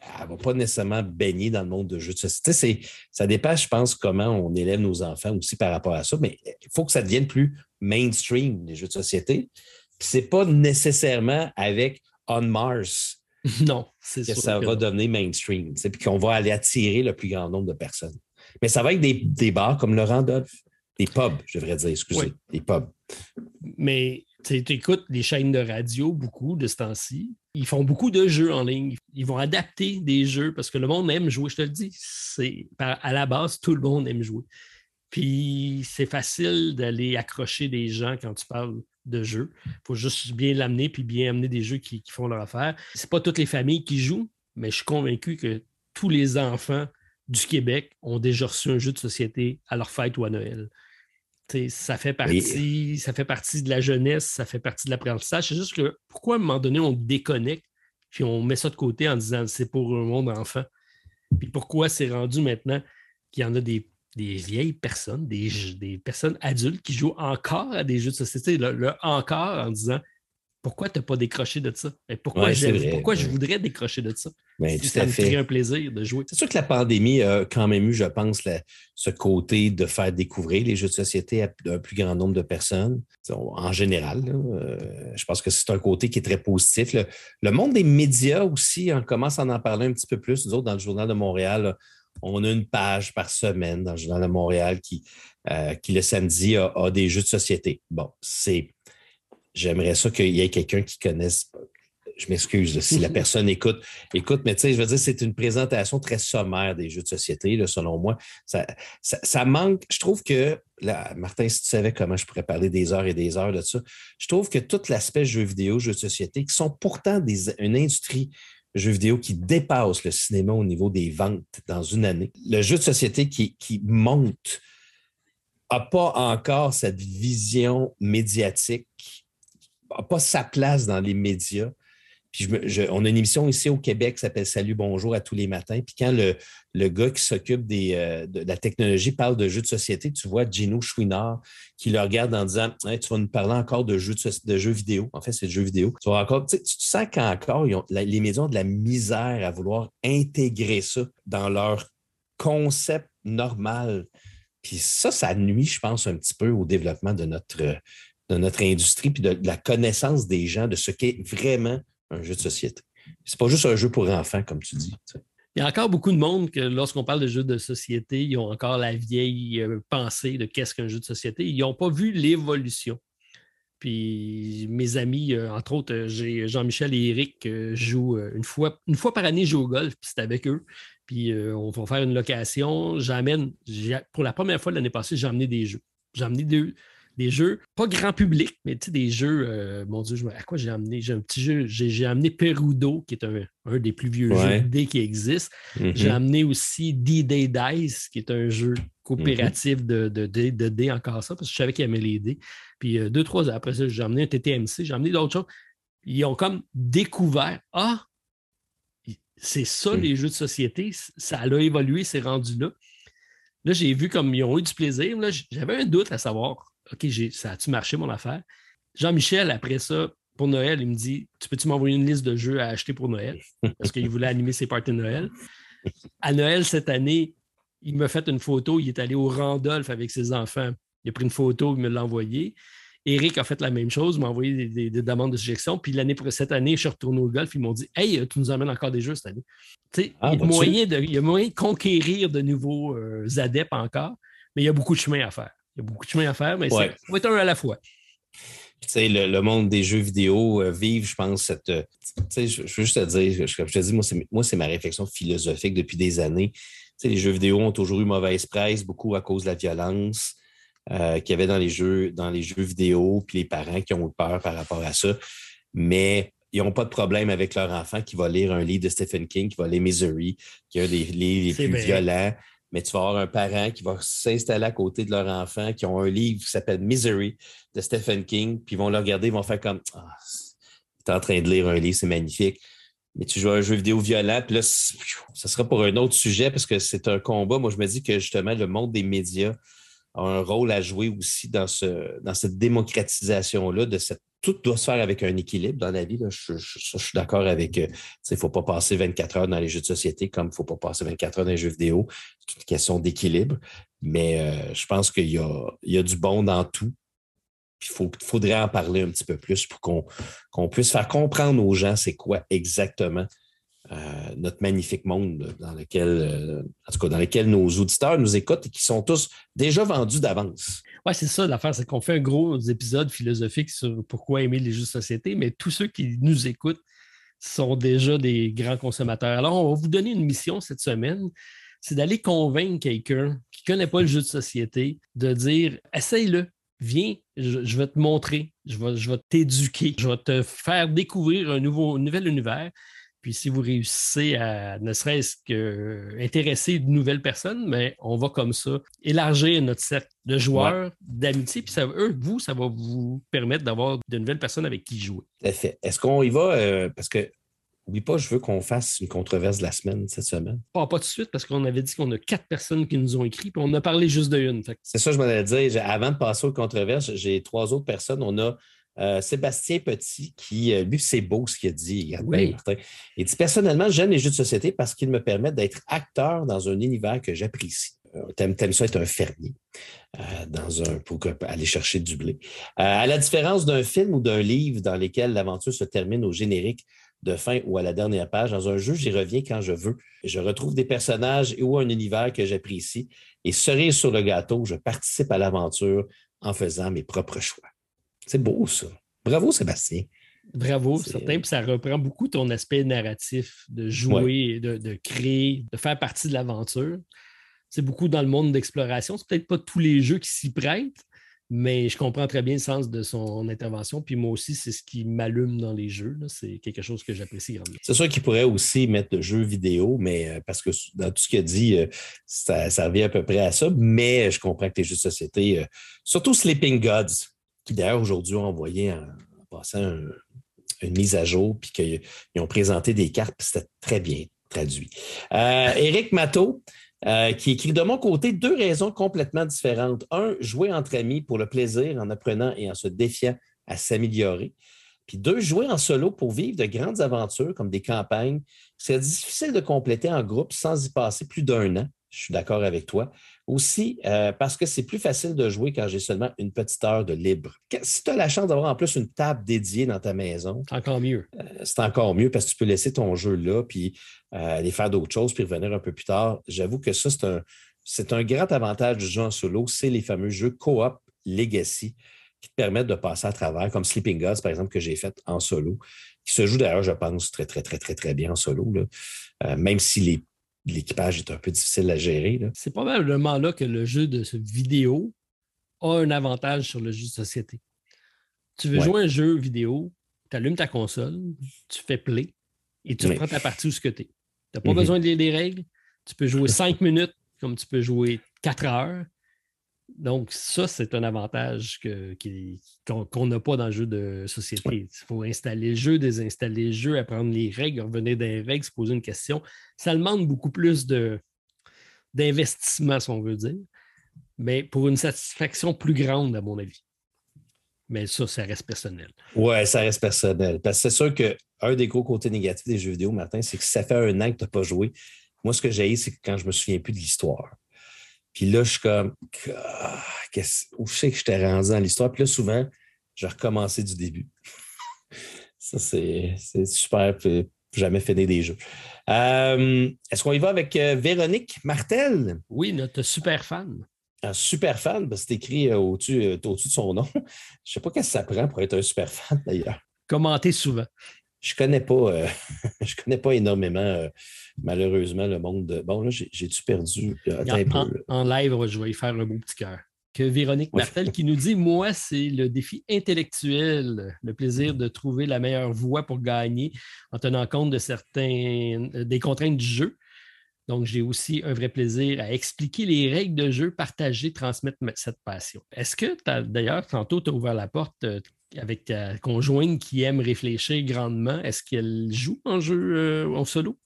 elle ne va pas nécessairement baigner dans le monde de jeux de société. Ça dépasse, je pense, comment on élève nos enfants aussi par rapport à ça, mais il faut que ça devienne plus mainstream, les jeux de société. Ce n'est pas nécessairement avec on Mars. Non, c'est que ça va devenir mainstream, puis qu'on va aller attirer le plus grand nombre de personnes. Mais ça va être des, des bars comme le Randolph, des pubs, je devrais dire, excusez, des pubs. Mais tu écoutes les chaînes de radio beaucoup de ce temps-ci. Ils font beaucoup de jeux en ligne. Ils vont adapter des jeux parce que le monde aime jouer, je te le dis. C'est à la base, tout le monde aime jouer. Puis c'est facile d'aller accrocher des gens quand tu parles de jeu. Il faut juste bien l'amener puis bien amener des jeux qui, font leur affaire. C'est pas toutes les familles qui jouent, mais je suis convaincu que tous les enfants du Québec ont déjà reçu un jeu de société à leur fête ou à Noël. ça fait partie, ça fait partie de la jeunesse, ça fait partie de l'apprentissage. C'est juste que pourquoi à un moment donné on déconnecte puis on met ça de côté en disant c'est pour un monde enfant. Puis pourquoi c'est rendu maintenant qu'il y en a des des vieilles personnes, des, des, personnes adultes qui jouent encore à des jeux de société. Le, encore en disant pourquoi tu n'as pas décroché de ça? Et pourquoi, pourquoi je voudrais décrocher de ça? Ben, ça me ferait un plaisir de jouer. C'est sûr que la pandémie a quand même eu, je pense, ce côté de faire découvrir les jeux de société à un plus grand nombre de personnes. En général, euh, je pense que c'est un côté qui est très positif. Le, monde des médias aussi, on commence à en parler un petit peu plus. Nous autres, dans le Journal de Montréal, on a une page par semaine dans le Journal de Montréal qui, euh, qui le samedi, a, des jeux de société. Bon, c'est. J'aimerais ça qu'il y ait quelqu'un qui connaisse. Je m'excuse si la personne écoute. Écoute, mais tu sais, je veux dire, c'est une présentation très sommaire des jeux de société, selon moi. Ça, ça, manque. Je trouve que, là, Martin, si tu savais comment je pourrais parler des heures et des heures de ça, je trouve que tout l'aspect jeux vidéo, jeux de société, qui sont pourtant des, une industrie jeu vidéo qui dépasse le cinéma au niveau des ventes dans une année. Le jeu de société qui, qui monte n'a pas encore cette vision médiatique, n'a pas sa place dans les médias. Puis on a une émission ici au Québec qui s'appelle Salut, bonjour à tous les matins. Puis quand le, le gars qui s'occupe euh, de, la technologie parle de jeux de société, tu vois Gino Chouinard qui le regarde en disant Tu vas nous parler encore de jeux, de, jeux vidéo. En fait, c'est de jeux vidéo. Tu, encore, tu, sens qu'encore, les médias ont de la misère à vouloir intégrer ça dans leur concept normal. Puis ça, ça nuit, je pense, un petit peu au développement de notre de notre industrie puis de, la connaissance des gens de ce qu'est vraiment un jeu de société. C'est pas juste un jeu pour enfants, comme tu dis. Il y a encore beaucoup de monde que lorsqu'on parle de jeux de société, ils ont encore la vieille euh, pensée de qu'est-ce qu'un jeu de société. Ils n'ont pas vu l'évolution. Puis mes amis, euh, entre autres, euh, j'ai Jean-Michel et Eric jouent une fois, une fois par année, je joue au golf, puis c'est avec eux. Puis on va faire une location. J'amène, pour la première fois l'année passée, j'ai amené des jeux. J'ai amené deux, des jeux, pas grand public, mais des jeux, euh, mon Dieu, à quoi j'ai amené? J'ai un petit jeu, j'ai amené Perudo, qui est un, des plus vieux jeux D qui existent. Mm-hmm. J'ai amené aussi D-Day Dice, qui est un jeu coopératif de, de, de, dés, encore ça, parce que je savais qu'il aimait les dés. Puis euh, deux, trois ans après ça, j'ai amené un TTMC, j'ai amené d'autres choses. Ils ont comme découvert, ah, c'est ça mm. les jeux de société, ça a évolué, c'est rendu là. Là, j'ai vu comme ils ont eu du plaisir. J'avais un doute à savoir OK, ça a-tu marché mon affaire? Jean-Michel, après ça, pour Noël, il me dit Tu peux-tu m'envoyer une liste de jeux à acheter pour Noël? Parce qu'il voulait animer ses parties de Noël. À Noël cette année, il m'a fait une photo. Il est allé au Randolph avec ses enfants. Il a pris une photo, il me l'a envoyée. Eric a fait la même chose, m'a envoyé des, demandes de suggestions. Puis l'année cette année, je suis retourné au golf. Ils m'ont dit Hey, tu nous emmènes encore des jeux cette année. Ah, il, y a moyen de, il, y a moyen de, conquérir de nouveaux euh, adeptes encore, mais il y a beaucoup de chemin à faire. Il y a beaucoup de chemin à faire, mais être un à la fois. Sais, le, monde des jeux vidéo euh, vive, je pense, cette. Euh, je, veux juste te dire, je, je te dis, moi, c'est ma réflexion philosophique depuis des années. Les jeux vidéo ont toujours eu mauvaise presse, beaucoup à cause de la violence euh, qu'il y avait dans les jeux, dans les jeux vidéo, puis les parents qui ont eu peur par rapport à ça. Mais ils n'ont pas de problème avec leur enfant qui va lire un livre de Stephen King, qui va lire Misery, qui est un des livres les plus violents mais tu vas avoir un parent qui va s'installer à côté de leur enfant qui ont un livre qui s'appelle Misery de Stephen King, puis ils vont le regarder, ils vont faire comme ah, tu es en train de lire un livre, c'est magnifique. Mais tu joues à un jeu vidéo violent, puis là, ça sera pour un autre sujet parce que c'est un combat. Moi, je me dis que justement, le monde des médias a un rôle à jouer aussi dans, ce, dans cette démocratisation-là de cette tout doit se faire avec un équilibre dans la vie. Je, suis d'accord avec. Euh, il ne faut pas passer 24 heures dans les jeux de société comme il ne faut pas passer 24 heures dans les jeux vidéo. C'est une question d'équilibre. Mais euh, je pense qu'il y a, du bon dans tout. Il faudrait en parler un petit peu plus pour qu'on puisse faire comprendre aux gens c'est quoi exactement notre magnifique monde dans lequel, en tout cas, dans lequel nos auditeurs nous écoutent et qui sont tous déjà vendus d'avance. Oui, c'est ça l'affaire, c'est qu'on fait un gros épisode philosophique sur pourquoi aimer les jeux de société, mais tous ceux qui nous écoutent sont déjà des grands consommateurs. Alors, on va vous donner une mission cette semaine, c'est d'aller convaincre quelqu'un qui ne connaît pas le jeu de société de dire essaye-le, viens, je, vais te montrer, je vais, je vais t'éduquer, je vais te faire découvrir un, nouveau, un nouvel univers. Puis si vous réussissez à ne serait-ce qu'intéresser de nouvelles personnes, mais on va comme ça élargir notre cercle de joueurs, d'amitié. Puis ça, eux, vous, ça va vous permettre d'avoir de nouvelles personnes avec qui jouer. Est-ce qu'on y va? Euh, parce que Oublie pas, je veux qu'on fasse une controverse de la semaine cette semaine. Pas, pas tout de suite, parce qu'on avait dit qu'on a quatre personnes qui nous ont écrit, puis on a parlé juste de une. C'est ça, je m'allais dire. Avant de passer aux controverses, j'ai trois autres personnes. On a euh, Sébastien Petit, qui, euh, lui, c'est beau ce qu'il a dit. Il dit personnellement, j'aime les jeux de société parce qu'ils me permettent d'être acteur dans un univers que j'apprécie. Euh, t'aimes, aimes ça être un fermier dans un, pour aller chercher du blé. à la différence d'un film ou d'un livre dans lequel l'aventure se termine au générique de fin ou à la dernière page, dans un jeu, j'y reviens quand je veux. Je retrouve des personnages ou un univers que j'apprécie. Et cerise sur le gâteau, je participe à l'aventure en faisant mes propres choix. C'est beau, ça. Bravo, Sébastien. Bravo, certain. Puis ça reprend beaucoup ton aspect narratif de jouer, de, créer, de faire partie de l'aventure. C'est beaucoup dans le monde d'exploration. C'est peut-être pas tous les jeux qui s'y prêtent, mais je comprends très bien le sens de son intervention. Puis moi aussi, c'est ce qui m'allume dans les jeux. C'est quelque chose que j'apprécie grandement. C'est sûr qu'il pourrait aussi mettre de jeux vidéo, mais euh, parce que dans tout ce qu'il a dit, euh, ça, revient à peu près à ça. Mais je comprends que les jeux de société, euh, surtout Sleeping Gods, qui d'ailleurs aujourd'hui ont envoyé en, passant une mise à jour, puis qu'ils ont présenté des cartes, puis c'était très bien traduit. Euh, Éric Matteau, qui écrit de mon côté deux raisons complètement différentes. Un, jouer entre amis pour le plaisir en apprenant et en se défiant à s'améliorer. Puis deux, jouer en solo pour vivre de grandes aventures comme des campagnes. C'est difficile de compléter en groupe sans y passer plus d'un an. Je suis d'accord avec toi. Aussi, euh, parce que c'est plus facile de jouer quand j'ai seulement une petite heure de libre. Si tu as la chance d'avoir en plus une table dédiée dans ta maison, c'est encore mieux. Euh, c'est encore mieux parce que tu peux laisser ton jeu là, puis euh, aller faire d'autres choses, puis revenir un peu plus tard. J'avoue que ça, c'est un, c'est un grand avantage du jeu en solo, c'est les fameux jeux co-op Legacy qui te permettent de passer à travers, comme Sleeping Gods, par exemple, que j'ai fait en solo, qui se joue d'ailleurs, je pense, très, très, très, très, très bien en solo, même si les l'équipage est un peu difficile à gérer. C'est probablement là que le jeu de vidéo a un avantage sur le jeu de société. Tu veux jouer un jeu vidéo, tu allumes ta console, tu fais play et tu prends ta partie où ce que tu es. Tu n'as pas mm-hmm. besoin de lire des règles. Tu peux jouer cinq minutes comme tu peux jouer quatre heures. Donc, ça, c'est un avantage qu'on n'a pas dans le jeu de société. Il faut installer le jeu, désinstaller le jeu, apprendre les règles, revenir dans les règles, se poser une question. Ça demande beaucoup plus d'investissement, si on veut dire, mais pour une satisfaction plus grande, à mon avis. Mais ça, ça reste personnel. Oui, ça reste personnel. Parce que c'est sûr qu'un des gros côtés négatifs des jeux vidéo, Martin, c'est que ça fait un an que tu n'as pas joué. Moi, ce que j'ai, c'est que quand je me souviens plus de l'histoire. Puis là, je suis comme, ah, où je sais que je t'ai rendu dans l'histoire? Puis là, souvent, je recommençais du début. Ça, c'est super. jamais fait des jeux. Euh, est-ce qu'on y va avec euh, Véronique Martel? Oui, notre super fan. Un super fan, parce que c'est écrit euh, au-dessus de son nom. Je ne sais pas qu'est-ce que ça prend pour être un super fan, d'ailleurs. Commenter souvent. Je connais pas, je connais pas énormément malheureusement, le monde de. Bon, là, j'ai-tu perdu? En, live, je vais y faire un beau petit cœur. Que Véronique Martel qui nous dit Moi, c'est le défi intellectuel, le plaisir de trouver la meilleure voie pour gagner en tenant compte de certains des contraintes du jeu. Donc, j'ai aussi un vrai plaisir à expliquer les règles de jeu, partager, transmettre cette passion. Est-ce que, d'ailleurs, tantôt, tu as ouvert la porte euh, avec ta conjointe qui aime réfléchir grandement. Est-ce qu'elle joue en jeu euh, en solo?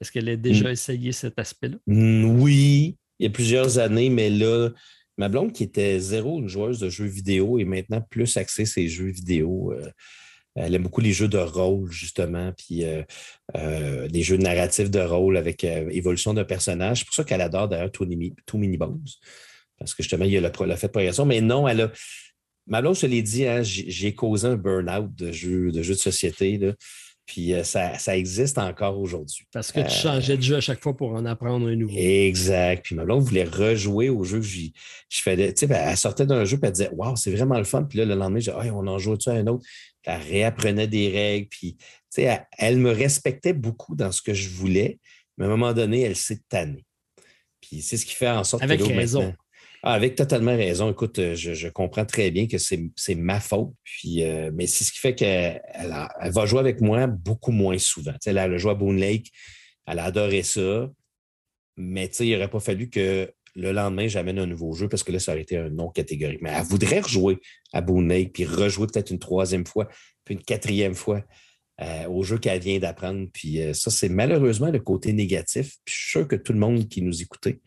Est-ce qu'elle a déjà mm. essayé cet aspect-là? Mm, oui, il y a plusieurs années, mais là, ma blonde qui était zéro une joueuse de jeux vidéo est maintenant plus axée ses jeux vidéo. Euh, elle aime beaucoup les jeux de rôle, justement, puis euh, euh, les jeux narratifs de rôle avec évolution d'un personnage. C'est pour ça qu'elle adore d'ailleurs Too Mini Bones. Parce que justement, il y a le, la fait de progression. Mais non, elle a. Ma blonde, je te l'ai dit, hein, j'ai causé un burn-out de jeux de, jeux de société. Là. Puis euh, ça, existe encore aujourd'hui. Parce que tu euh, changeais de jeu à chaque fois pour en apprendre un nouveau. Exact. Puis ma blonde voulait rejouer au jeu que je faisais. Tu sais, elle sortait d'un jeu et elle disait Waouh, c'est vraiment le fun. Puis là, le lendemain, je disais on en joue-tu à un autre? elle réapprenait des règles. Puis, tu sais, elle, me respectait beaucoup dans ce que je voulais, mais à un moment donné, elle s'est tannée. Puis c'est ce qui fait en sorte Avec que. raison. Ah, avec totalement raison. Écoute, euh, je, comprends très bien que c'est ma faute. Puis, euh, mais c'est ce qui fait qu'elle elle va jouer avec moi beaucoup moins souvent. elle a joué à Boone Lake, elle a adoré ça. Mais il n'aurait pas fallu que le lendemain, j'amène un nouveau jeu parce que là, ça aurait été un non catégorique. Mais elle voudrait rejouer à Boone Lake, puis rejouer peut-être une troisième fois, puis une quatrième fois. Euh, au jeu qu'elle vient d'apprendre. Puis ça, c'est malheureusement le côté négatif. Puis je suis sûr que tout le monde qui nous écoutait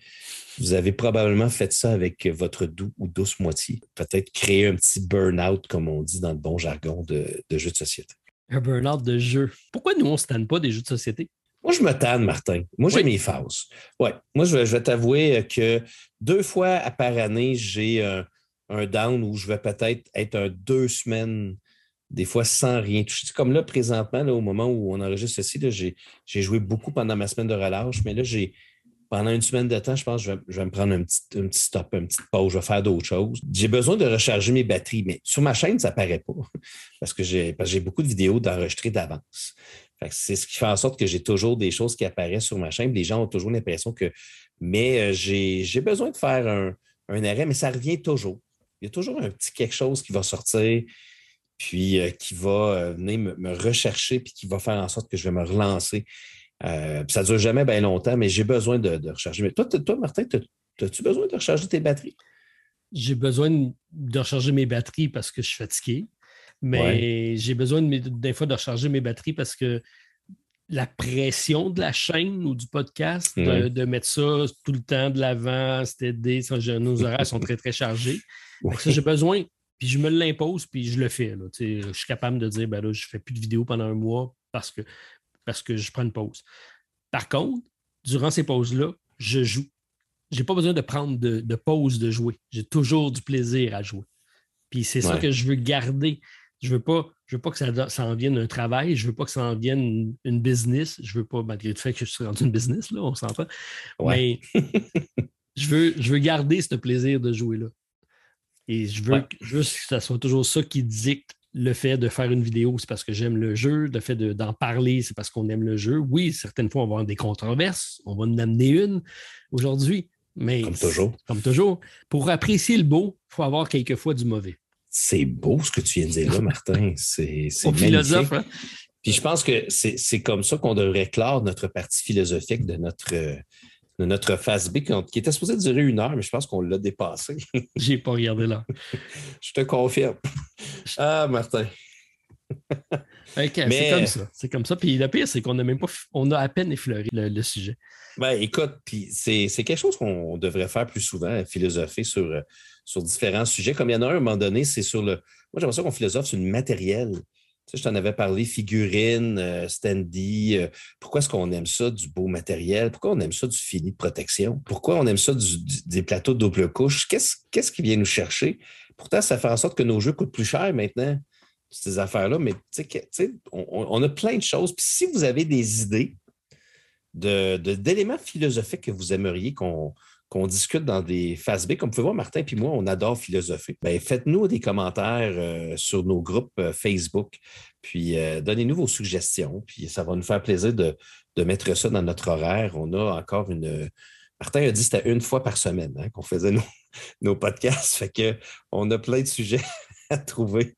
vous avez probablement fait ça avec votre doux ou douce moitié. Peut-être créer un petit burn-out, comme on dit dans le bon jargon de, de jeux de société. Un burn-out de jeu. Pourquoi nous, on ne se tanne pas des jeux de société? Moi, je me tanne, Martin. Moi, j'ai mes phases. Ouais. Moi, je vais, t'avouer que deux fois par année, j'ai un, down où je vais peut-être être un deux semaines, des fois sans rien toucher. Comme là, présentement, là, au moment où on enregistre ceci, j'ai joué beaucoup pendant ma semaine de relâche, mais là, j'ai pendant une semaine de temps, je pense que je vais, me prendre un petit, stop, une petite pause, je vais faire d'autres choses. J'ai besoin de recharger mes batteries, mais sur ma chaîne, ça ne paraît pas parce que j'ai beaucoup de vidéos d'enregistrer d'avance. C'est ce qui fait en sorte que j'ai toujours des choses qui apparaissent sur ma chaîne. Les gens ont toujours l'impression que. Mais euh, j'ai besoin de faire un, arrêt, mais ça revient toujours. Il y a toujours un petit quelque chose qui va sortir, puis euh, qui va euh, venir me, me, rechercher, puis qui va faire en sorte que je vais me relancer. Euh, ça ne dure jamais bien longtemps, mais j'ai besoin de, recharger. Mais toi, toi Martin, as-tu besoin de recharger tes batteries? J'ai besoin de recharger mes batteries parce que je suis fatigué. Mais j'ai besoin des fois de recharger mes batteries parce que la pression de la chaîne ou du podcast, de, mettre ça tout le temps de l'avant, c'était nos horaires sont très, très chargés. J'ai besoin, puis je me l'impose, puis je le fais. je suis capable de dire, ben là, je ne fais plus de vidéos pendant un mois parce que parce que je prends une pause. Par contre, durant ces pauses-là, je joue. Je n'ai pas besoin de prendre de, pause de jouer. J'ai toujours du plaisir à jouer. Puis c'est ça que je veux garder. Je ne veux, pas, je veux pas que ça, ça en vienne un travail. Je ne veux pas que ça en vienne une, business. Je ne veux pas, malgré le fait que je suis rendu une business, là, on s'entend. Mais je, veux, je veux garder ce plaisir de jouer-là. Et je veux juste que ça soit toujours ça qui dicte le fait de faire une vidéo, c'est parce que j'aime le jeu. Le fait d'en parler, c'est parce qu'on aime le jeu. Oui, certaines fois, on va avoir des controverses. On va en amener une aujourd'hui. Mais comme toujours. Comme toujours. Pour apprécier le beau, il faut avoir quelquefois du mauvais. C'est beau ce que tu viens de dire là, Martin. C'est philosophe. Hein? Puis je pense que c'est comme ça qu'on devrait clore notre partie philosophique de notre, de notre phase B qui était supposé durer une heure, mais je pense qu'on l'a dépassé. J'ai pas regardé là. je te confirme. Ah, Martin. c'est comme ça. C'est comme ça. Puis le pire, c'est qu'on a même pas, on a à peine effleuré le, sujet. Ben, écoute, puis c'est quelque chose qu'on devrait faire plus souvent, philosopher sur, sur différents sujets. Comme il y en a un à un moment donné, c'est sur le. Moi, j'aimerais ça qu'on philosophe sur le matériel je t'en avais parlé, figurines, euh, standy. Euh, pourquoi est-ce qu'on aime ça, du beau matériel? Pourquoi on aime ça, du fini de protection? Pourquoi on aime ça, des plateaux de double couche? Qu'est-ce qui vient nous chercher? Pourtant, ça fait en sorte que nos jeux coûtent plus cher maintenant, ces affaires-là. Mais on, on, a plein de choses. Puis si vous avez des idées d'éléments philosophiques que vous aimeriez qu'on qu'on discute dans des phases B. Comme vous pouvez voir, Martin et moi, on adore philosopher. Ben, faites-nous des commentaires euh, sur nos groupes euh, Facebook, puis euh, donnez-nous vos suggestions, puis ça va nous faire plaisir de, mettre ça dans notre horaire. On a encore une. Martin a dit que c'était une fois par semaine hein, qu'on faisait nos, nos, podcasts. Fait que on a plein de sujets à trouver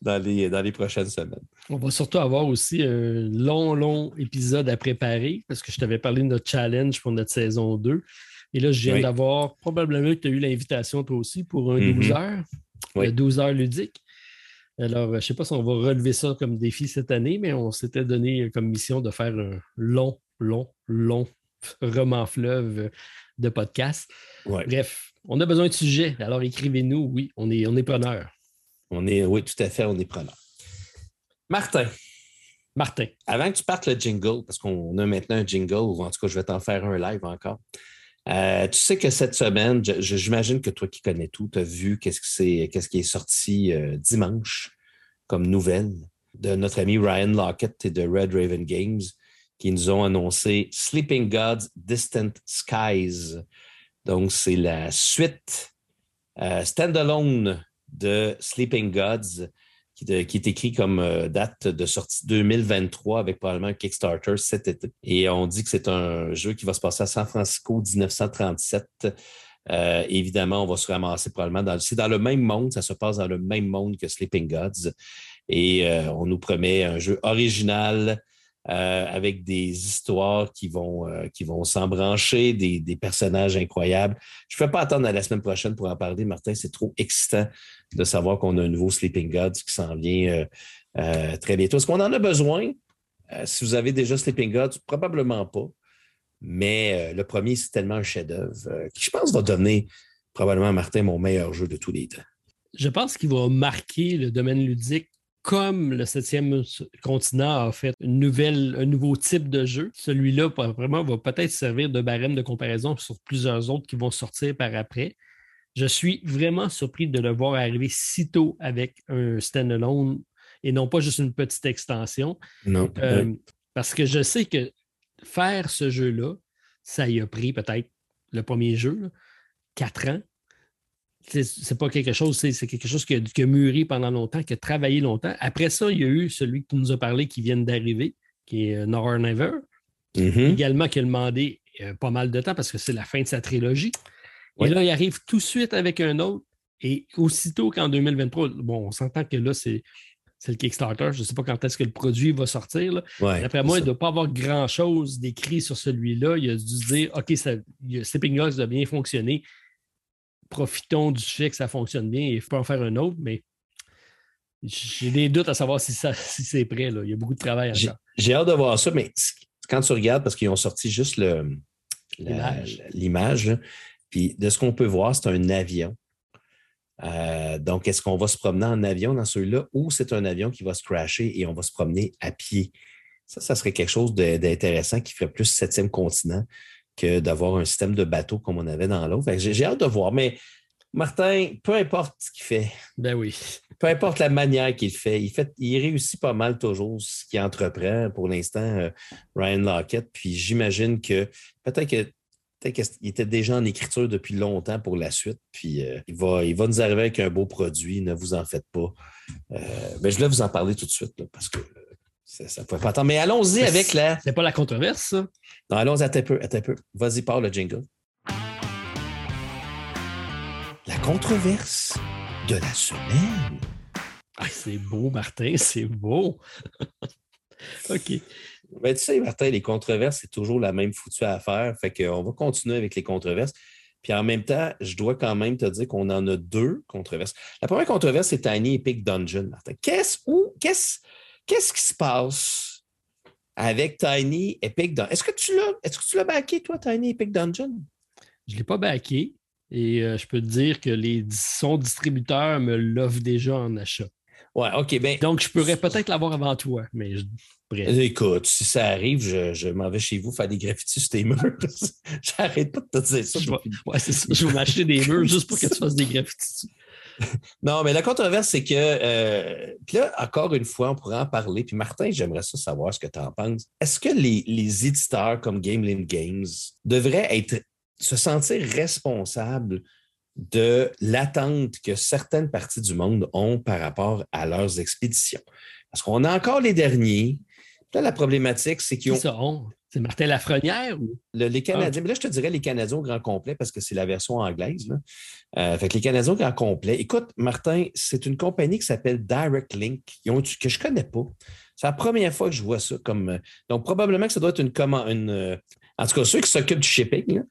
dans les prochaines semaines. On va surtout avoir aussi un long, long épisode à préparer parce que je t'avais parlé de notre challenge pour notre saison 2. Et là, je viens d'avoir, probablement que tu as eu l'invitation toi aussi pour un 12 mm-hmm. heures, 12 heures ludique. Alors, je ne sais pas si on va relever ça comme défi cette année, mais on s'était donné comme mission de faire un long, long, long roman fleuve de podcast. Bref, on a besoin de sujets. Alors, écrivez-nous. Oui, on est, on est preneur. On est, oui, tout à fait, on est preneur. Martin. Martin. Avant que tu partes le jingle, parce qu'on a maintenant un jingle, ou en tout cas, je vais t'en faire un live encore. Euh, tu sais que cette semaine, j'imagine que toi qui connais tout, tu as vu qu'est-ce, qui est sorti euh, dimanche comme nouvelle de notre ami Ryan Lockett et de Red Raven Games qui nous ont annoncé Sleeping Gods Distant Skies. Donc, c'est la suite euh, standalone de Sleeping Gods qui, est écrit comme euh, date de sortie 2023 avec probablement un Kickstarter cet été. Et on dit que c'est un jeu qui va se passer à San Francisco 1937. Euh, évidemment, on va se ramasser probablement dans, c'est dans le même monde, ça se passe dans le même monde que Sleeping Gods. Et euh, on nous promet un jeu original, euh, avec des histoires qui vont, euh, vont s'embrancher, des, personnages incroyables. Je ne peux pas attendre à la semaine prochaine pour en parler, Martin. C'est trop excitant de savoir qu'on a un nouveau Sleeping Gods qui s'en vient euh, très bientôt. Est-ce qu'on en a besoin? si vous avez déjà Sleeping Gods, probablement pas. Mais le premier, c'est tellement un chef-d'œuvre qui, je pense, va devenir probablement, Martin, mon meilleur jeu de tous les temps. Je pense qu'il va marquer le domaine ludique comme le septième continent a fait une nouvelle, un nouveau type de jeu, celui-là vraiment va peut-être servir de barème de comparaison sur plusieurs autres qui vont sortir par après. Je suis vraiment surpris de le voir arriver si tôt avec un standalone et non pas juste une petite extension. Non. Euh, parce que je sais que faire ce jeu-là, ça y a pris peut-être le premier jeu, quatre ans c'est pas quelque chose, c'est quelque chose qui a, mûri pendant longtemps, qui a travaillé longtemps. Après ça, il y a eu celui que tu nous as parlé qui vient d'arriver, qui est euh, Nor Never, mm-hmm. également qui a demandé euh, pas mal de temps parce que c'est la fin de sa trilogie. Et là, il arrive tout de suite avec un autre. Et aussitôt qu'en 2023, bon, on s'entend que là, c'est le Kickstarter. Je ne sais pas quand est-ce que le produit va sortir. Là. Après moi, il ne doit pas avoir grand-chose d'écrit sur celui-là. Il a dû se dire OK, ça, Sleeping Dogs a bien fonctionné profitons du fait que ça fonctionne bien et il faut en faire un autre, mais j'ai des doutes à savoir si, si c'est prêt. Là. Il y a beaucoup de travail à faire. J'ai hâte de voir ça, mais quand tu regardes, parce qu'ils ont sorti juste l'image, puis de ce qu'on peut voir, c'est un avion. Euh, donc, est-ce qu'on va se promener en avion dans celui-là ou c'est un avion qui va se crasher et on va se promener à pied? Ça, ça serait quelque chose d'intéressant qui ferait plus septième continent que d'avoir un système de bateau comme on avait dans l'autre. J'ai hâte de voir. Mais Martin, peu importe ce qu'il fait. Ben oui. Peu importe la manière qu'il fait, il fait, il réussit pas mal toujours ce qu'il entreprend pour l'instant, euh, Ryan Lockett. Puis j'imagine que peut-être que qu'il était déjà en écriture depuis longtemps pour la suite. Puis euh, il, va, il va nous arriver avec un beau produit, ne vous en faites pas. mais euh, ben, je vais vous en parler tout de suite parce que ça ne pouvait pas attendre. Mais allons-y avec la. C'est pas la controverse, ça? Non, allons-y, un peu, un peu. Vas-y, parle le jingle. La controverse de la semaine. Ah, c'est beau, Martin, c'est beau. OK. Mais tu sais, Martin, les controverses, c'est toujours la même foutue affaire. Fait qu'on va continuer avec les controverses. Puis en même temps, je dois quand même te dire qu'on en a deux controverses. La première controverse, c'est Tiny Epic Dungeon, Martin. Qu'est-ce qu'est-ce, qu'est-ce qui se passe avec Tiny Epic Dungeon? Est-ce que tu l'as, est-ce que tu l'as backé, toi, Tiny Epic Dungeon? Je ne l'ai pas backé. Et euh, je peux te dire que les, son distributeur me l'offre déjà en achat. Ouais, OK. Ben, Donc, je pourrais peut-être l'avoir avant toi, mais je, Écoute, si ça arrive, je, m'en vais chez vous faire des graffitis sur tes murs. J'arrête pas de te dire ça. Je vais, ça. je vais m'acheter des murs juste pour que tu fasses des graffitis. Non, mais la controverse, c'est que, euh, là, encore une fois, on pourrait en parler. Puis Martin, j'aimerais ça savoir ce que tu en penses. Est-ce que les, les éditeurs comme Gameland Games devraient être, se sentir responsables de l'attente que certaines parties du monde ont par rapport à leurs expéditions? Parce qu'on a encore les derniers Là, la problématique, c'est qu'ils ont. C'est Martin Lafrenière ou? les Canadiens, ah. mais là, je te dirais les Canadiens au grand complet parce que c'est la version anglaise. Euh, fait que les Canadiens au grand complet. Écoute, Martin, c'est une compagnie qui s'appelle Direct Link, que je ne connais pas. C'est la première fois que je vois ça comme. Euh, donc, probablement que ça doit être une commande. Une, euh, en tout cas, ceux qui s'occupent du shipping.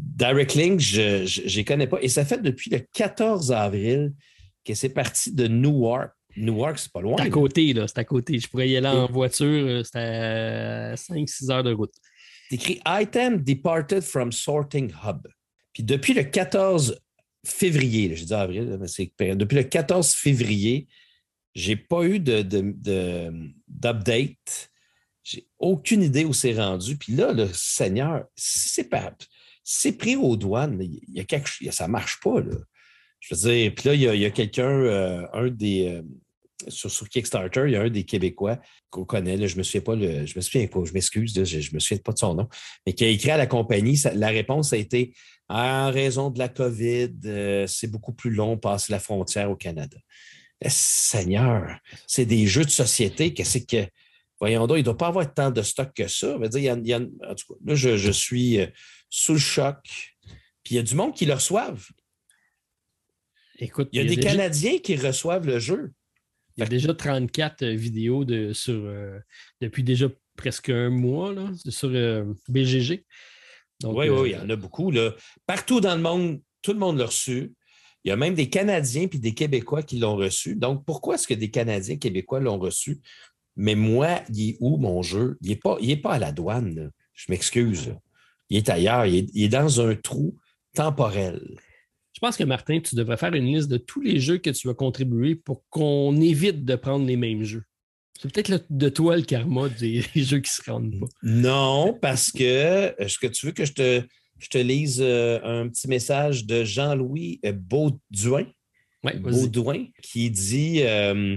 Direct Link, je ne connais pas. Et ça fait depuis le 14 avril que c'est parti de Newark Newark, c'est pas loin. C'est à côté, là. C'est à côté. Je pourrais y aller en voiture. Euh, c'est à 5-6 heures de route. C'est écrit Item departed from sorting hub. Puis depuis le 14 février, j'ai dit avril, mais c'est depuis le 14 février, j'ai pas eu de, d'update. J'ai aucune idée où c'est rendu. Puis là, le Seigneur, c'est pas. C'est pris aux douanes. Il y a quelque, ça ne marche pas. Là. Je veux dire, puis là, il y a, quelqu'un, euh, un des, euh, sur, Kickstarter, il y a un des Québécois qu'on connaît, je ne me souviens pas, le, je me souviens pas, je m'excuse, je ne me souviens pas de son nom, mais qui a écrit à la compagnie, la réponse a été en raison de la COVID, euh, c'est beaucoup plus long passer la frontière au Canada. Eh, Seigneur, c'est des jeux de société, qu'est-ce que. Voyons donc, il ne doit pas avoir tant de stock que ça. dire, il y a, en tout cas, là, je, suis euh, sous le choc. Puis il y a du monde qui le reçoivent. Écoute, il y a, des Canadiens qui reçoivent le jeu. Il y a déjà 34 euh, vidéos de, sur, euh, depuis déjà presque un mois là, sur euh, BGG. oui, oui, il y en a beaucoup. Là. Partout dans le monde, tout le monde l'a reçu. Il y a même des Canadiens et des Québécois qui l'ont reçu. Donc, pourquoi est-ce que des Canadiens et Québécois l'ont reçu? Mais moi, il est où mon jeu? Il n'est pas, pas à la douane. Je m'excuse. Il est ailleurs. il est dans un trou temporel. Je pense que Martin, tu devrais faire une liste de tous les jeux que tu vas contribuer pour qu'on évite de prendre les mêmes jeux. C'est peut-être de toi le karma des jeux qui se rendent pas. Non, parce que est-ce que tu veux que je te, je te lise euh, un petit message de Jean-Louis euh, Baudouin, Baudouin qui dit euh,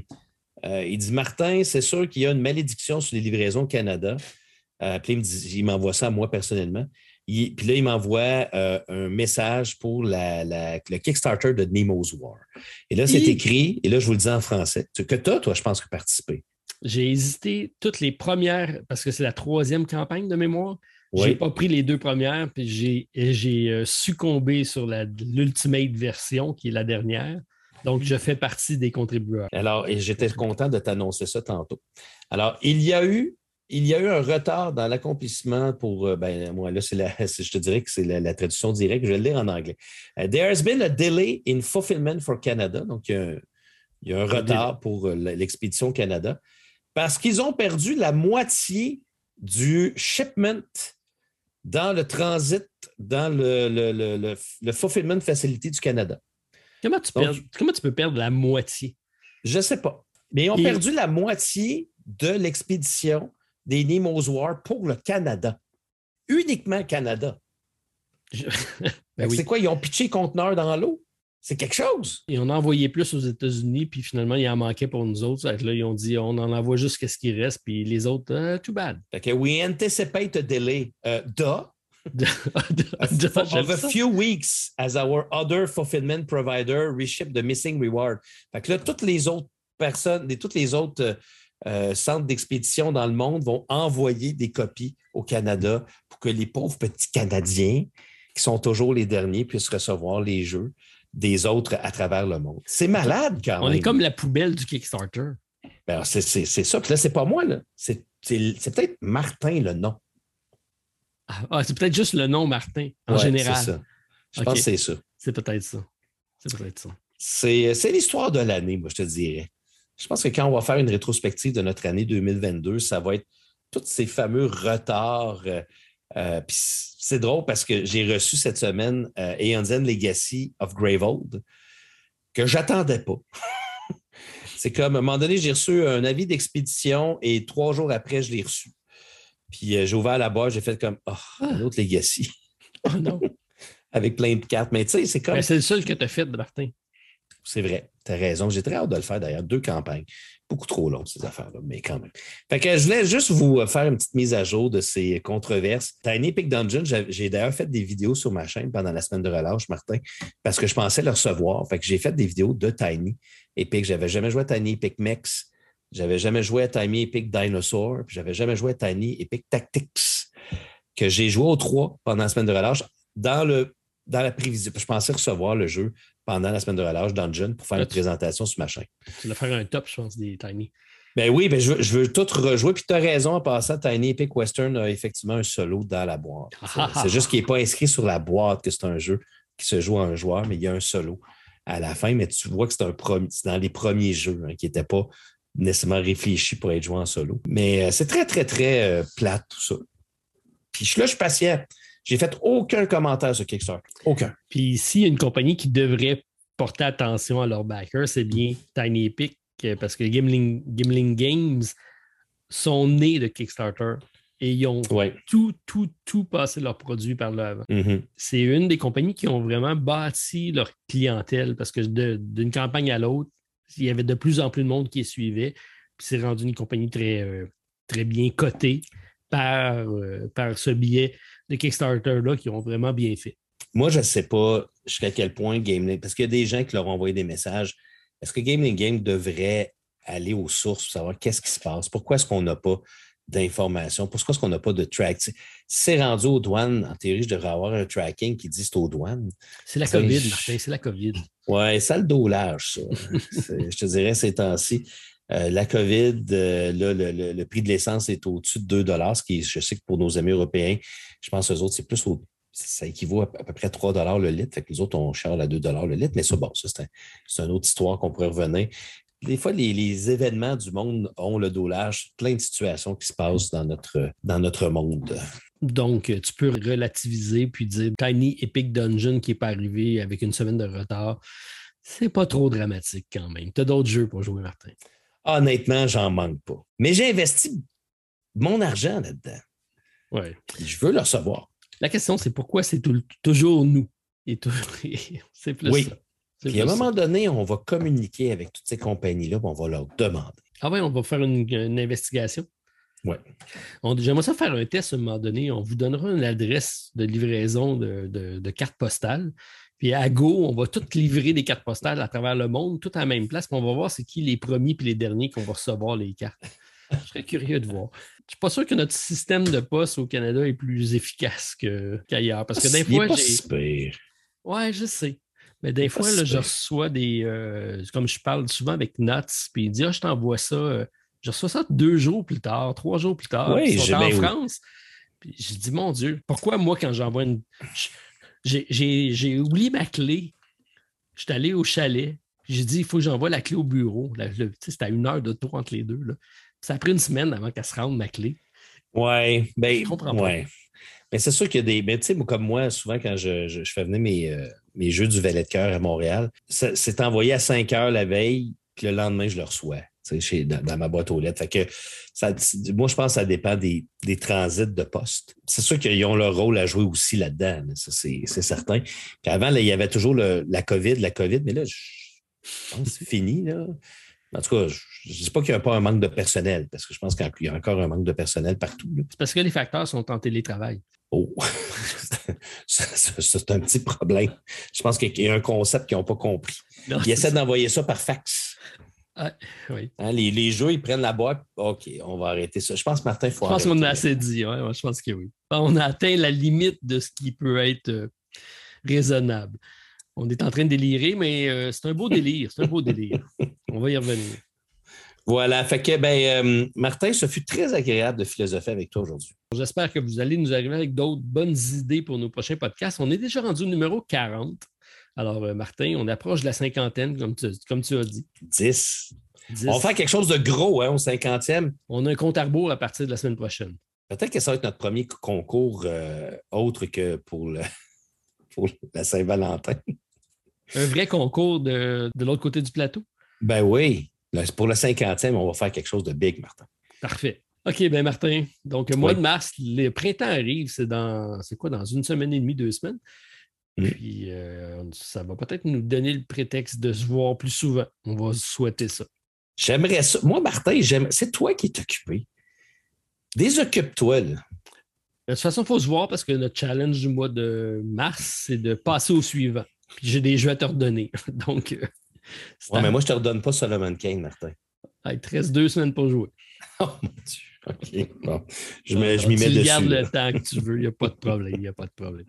il dit Martin, c'est sûr qu'il y a une malédiction sur les livraisons au Canada. puis il m'envoie ça à moi personnellement puis là, il m'envoie euh, un message pour le Kickstarter de Nemo's War. Et là, c'est écrit, et là, je vous le dis en français. Que toi, toi, je pense que participé. J'ai hésité toutes les premières, parce que c'est la troisième campagne de mémoire. Je n'ai pas pris les deux premières, puis j'ai euh, succombé sur l'ultimate version, qui est la dernière. Donc, je fais partie des contributeurs. Alors, et j'étais content de t'annoncer ça tantôt. Alors, il y a eu il y a eu un retard dans l'accomplissement pour, euh, ben, moi, là, je te dirais que c'est la, traduction directe, je vais le lire en anglais. Uh, there has been a delay in fulfillment for Canada. Donc, il y a un, retard pour euh, l'expédition Canada parce qu'ils ont perdu la moitié du shipment dans le transit, dans le, le, fulfillment facility du Canada. Comment tu, comment tu peux perdre la moitié? Je ne sais pas. Mais ils ont perdu la moitié de l'expédition des Nemo's War pour le Canada. uniquement Canada. Ben c'est quoi? Ils ont pitché conteneur dans l'eau? C'est quelque chose. Et on a envoyé plus aux États-Unis, puis finalement, il en manquait pour nous autres. Là, ils ont dit on en envoie juste ce qui reste, puis les autres, uh, too bad. Fait que we anticipate a delay. Uh, duh. of a few weeks as our other fulfillment provider reship the missing reward. Fait que là, toutes les autres personnes, toutes les autres euh, centres d'expédition dans le monde vont envoyer des copies au Canada pour que les pauvres petits Canadiens, qui sont toujours les derniers, puissent recevoir les jeux des autres à travers le monde. C'est malade quand même. On est comme la poubelle du Kickstarter. Ben, c'est ça. Puis là, c'est pas moi. C'est peut-être Martin le nom. Ah, ah, c'est peut-être juste le nom Martin en général. Ça. Je pense que c'est ça. C'est peut-être ça. C'est peut-être ça. C'est l'histoire de l'année, moi, je te dirais. Je pense que quand on va faire une rétrospective de notre année 2022, ça va être tous ces fameux retards. Euh, euh, c'est drôle parce que j'ai reçu cette semaine euh, Legacy of Graveold que j'attendais pas. c'est comme à un moment donné, j'ai reçu un avis d'expédition et trois jours après, je l'ai reçu. Puis euh, j'ai ouvert la boîte, j'ai fait comme oh, un autre Legacy. Oh non. Avec plein de cartes. Mais tu sais, c'est comme. Ben, c'est le seul que tu as fait, Martin. C'est vrai, tu as raison. J'ai très hâte de le faire d'ailleurs. Deux campagnes. Beaucoup trop longues, ces affaires-là, mais quand même. Fait que je voulais juste vous faire une petite mise à jour de ces controverses. Tiny Epic Dungeon, j'ai d'ailleurs fait des vidéos sur ma chaîne pendant la semaine de relâche, Martin, parce que je pensais le recevoir. J'ai fait des vidéos de Tiny Epic. J'avais jamais joué à Tiny Epic Mex. J'avais jamais joué à Tiny Epic Dinosaur, puis j'avais jamais joué à Tiny Epic Tactics, que j'ai joué aux trois pendant la semaine de relâche. Dans, le, dans la prévision, je pensais recevoir le jeu pendant la semaine de relâche Dungeon pour faire une présentation sur ma chaîne. Tu vas faire un top, je pense, des Tiny. Ben oui, ben je, veux, tout rejouer. Puis tu as raison, en passant, Tiny Epic Western a effectivement un solo dans la boîte. C'est juste qu'il n'est pas inscrit sur la boîte que c'est un jeu qui se joue à un joueur, mais il y a un solo à la fin. Mais tu vois que c'est un dans les premiers jeux hein, qui n'étaient pas nécessairement réfléchi pour être joué en solo. Mais euh, c'est très, très, très euh, plate tout ça. Puis là, je suis patient. J'ai fait aucun commentaire sur Kickstarter. Aucun. Puis s'il y a une compagnie qui devrait porter attention à leur backer, c'est bien Tiny Epic, euh, parce que Gimling, Gimling Games sont nés de Kickstarter et ils ont tout, tout, tout passé leurs produits par là mm-hmm. C'est une des compagnies qui ont vraiment bâti leur clientèle parce que d'une campagne à l'autre, il y avait de plus en plus de monde qui les suivait. Puis c'est rendu une compagnie très, euh, très bien cotée par, euh, par ce biais de Kickstarter-là qui ont vraiment bien fait. Moi, je ne sais pas jusqu'à quel point Gameling, parce qu'il y a des gens qui leur ont envoyé des messages. Est-ce que Gameling Game devrait aller aux sources pour savoir qu'est-ce qui se passe? Pourquoi est-ce qu'on n'a pas d'informations? Pourquoi est-ce qu'on n'a pas de track? Si c'est rendu aux douanes, en théorie, je devrais avoir un tracking qui dit c'est aux douanes. C'est la COVID, Martin, c'est la COVID. Oui, ça le dolage, ça. je te dirais ces temps-ci. Euh, la COVID, euh, le, prix de l'essence est au-dessus de 2 ce qui, je sais que pour nos amis européens, je pense aux autres, c'est plus ça équivaut à, peu près 3 le litre. Fait que les autres, on charge à 2 le litre. Mais ça, bon, ça, c'est une autre histoire qu'on pourrait revenir. Des fois, les, événements du monde ont le dolage, plein de situations qui se passent dans notre, dans notre monde. Donc, tu peux relativiser puis dire Tiny Epic Dungeon qui n'est pas arrivé avec une semaine de retard. C'est pas trop dramatique quand même. Tu as d'autres jeux pour jouer, Martin? Honnêtement, j'en manque pas. Mais j'ai investi mon argent là-dedans. Ouais. Je veux le recevoir. La question, c'est pourquoi c'est toujours nous? Et c'est plus oui. ça. Puis à un moment donné, on va communiquer avec toutes ces compagnies-là, on va leur demander. Ah oui, on va faire une, investigation. Oui. J'aimerais ça faire un test à un moment donné. On vous donnera une adresse de livraison de, cartes postales. Puis à Go, on va toutes livrer des cartes postales à travers le monde, toutes à la même place. Puis on va voir c'est qui les premiers puis les derniers qu'on va recevoir les cartes. Je serais curieux de voir. Je suis pas sûr que notre système de poste au Canada est plus efficace qu'ailleurs. parce que des fois, j'ai. Ouais, je sais. Mais des fois, là, je reçois des. Euh, comme je parle souvent avec Nuts, puis il dit Ah, je t'envoie ça. Euh, je reçois ça deux jours plus tard, trois jours plus tard. Oui, j'ai en France. Puis je dis Mon Dieu, pourquoi moi, quand j'envoie une. J'ai oublié ma clé. Je suis allé au chalet. J'ai dit Il faut que j'envoie la clé au bureau. C'était à une heure de tour entre les deux. Là. Ça a pris une semaine avant qu'elle se rende ma clé. Oui, ben, je comprends pas. Mais c'est sûr qu'il y a des. Mais tu sais, comme moi, souvent, quand je, fais venir mes, euh, mes jeux du valet de cœur à Montréal, c'est envoyé à 5 heures la veille, puis le lendemain, je le reçois. Chez, dans, ma boîte aux lettres. Fait que ça, moi, je pense que ça dépend des, transits de poste. C'est sûr qu'ils ont leur rôle à jouer aussi là-dedans, ça, c'est certain. Puis avant, il y avait toujours la COVID, la COVID, mais là, je pense que c'est fini. Là. En tout cas, je ne dis pas qu'il n'y a pas un manque de personnel, parce que je pense qu'il y a encore un manque de personnel partout. C'est parce que les facteurs sont en télétravail. Oh, c'est un petit problème. Je pense qu'il y a un concept qu'ils n'ont pas compris. ils essaient d'envoyer ça par fax. Ah, oui. Hein, les, les, jeux, ils prennent la boîte. OK, on va arrêter ça. Je pense, Martin, il faut Je pense qu'on a assez dit. je pense que oui. On a atteint la limite de ce qui peut être euh, raisonnable. On est en train de délirer, mais euh, c'est un beau délire. C'est un beau délire. On va y revenir. Voilà, fait que ben, euh, Martin, ce fut très agréable de philosopher avec toi aujourd'hui. J'espère que vous allez nous arriver avec d'autres bonnes idées pour nos prochains podcasts. On est déjà rendu au numéro 40. Alors, euh, Martin, on approche de la cinquantaine, comme tu, comme tu as dit. 10. On va faire quelque chose de gros hein, au cinquantième. On a un compte à rebours à partir de la semaine prochaine. Peut-être que ça va être notre premier concours euh, autre que pour, le, pour la Saint-Valentin. Un vrai concours de, de l'autre côté du plateau? Ben oui. Pour le cinquantième, on va faire quelque chose de big, Martin. Parfait. OK, ben Martin, donc mois de mars, le printemps arrive, c'est dans c'est quoi, dans une semaine et demie, deux semaines. Mm. Puis euh, ça va peut-être nous donner le prétexte de se voir plus souvent. On va souhaiter ça. J'aimerais ça. Moi, Martin, c'est toi qui es occupé. Désoccupe-toi, là. De toute façon, il faut se voir parce que notre challenge du mois de mars, c'est de passer au suivant. Puis j'ai des jeux à te redonner. Donc, euh, Ouais, mais moi, je ne te redonne pas Solomon Kane, Martin. il te reste deux semaines pour jouer. Oh mon Dieu. OK. Bon. Je m'y mets dessus. Tu gardes le temps que tu veux. Il n'y a pas de problème. Il n'y a pas de problème.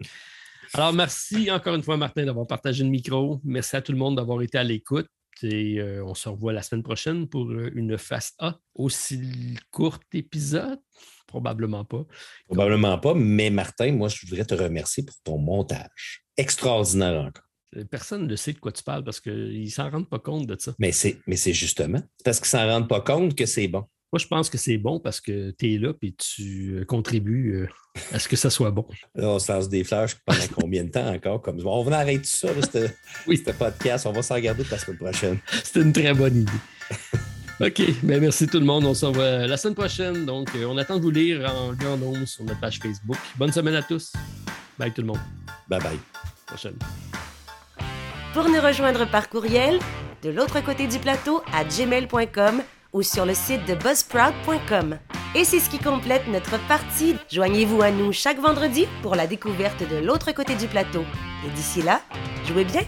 Alors, merci encore une fois, Martin, d'avoir partagé le micro. Merci à tout le monde d'avoir été à l'écoute. Et euh, on se revoit la semaine prochaine pour euh, une face A. Aussi court épisode? Probablement pas. Probablement pas, mais Martin, moi, je voudrais te remercier pour ton montage. Extraordinaire encore. Euh, personne ne sait de quoi tu parles parce qu'ils ne s'en rendent pas compte de ça. Mais c'est, mais c'est justement parce qu'ils ne s'en rendent pas compte que c'est bon. Moi, je pense que c'est bon parce que tu es là et tu euh, contribues euh, à ce que ça soit bon. Là, on se lance des flashs pendant combien de temps encore? Comme... On va arrêter ça, là, oui. ce podcast. On va s'en regarder la semaine prochaine. C'était une très bonne idée. OK. Ben, merci tout le monde. On se revoit la semaine prochaine. Donc, on attend de vous lire en grand nombre sur notre page Facebook. Bonne semaine à tous. Bye tout le monde. Bye bye. Prochaine. Pour nous rejoindre par courriel, de l'autre côté du plateau à gmail.com ou sur le site de buzzsprout.com. Et c'est ce qui complète notre partie. Joignez-vous à nous chaque vendredi pour la découverte de l'autre côté du plateau. Et d'ici là, jouez bien!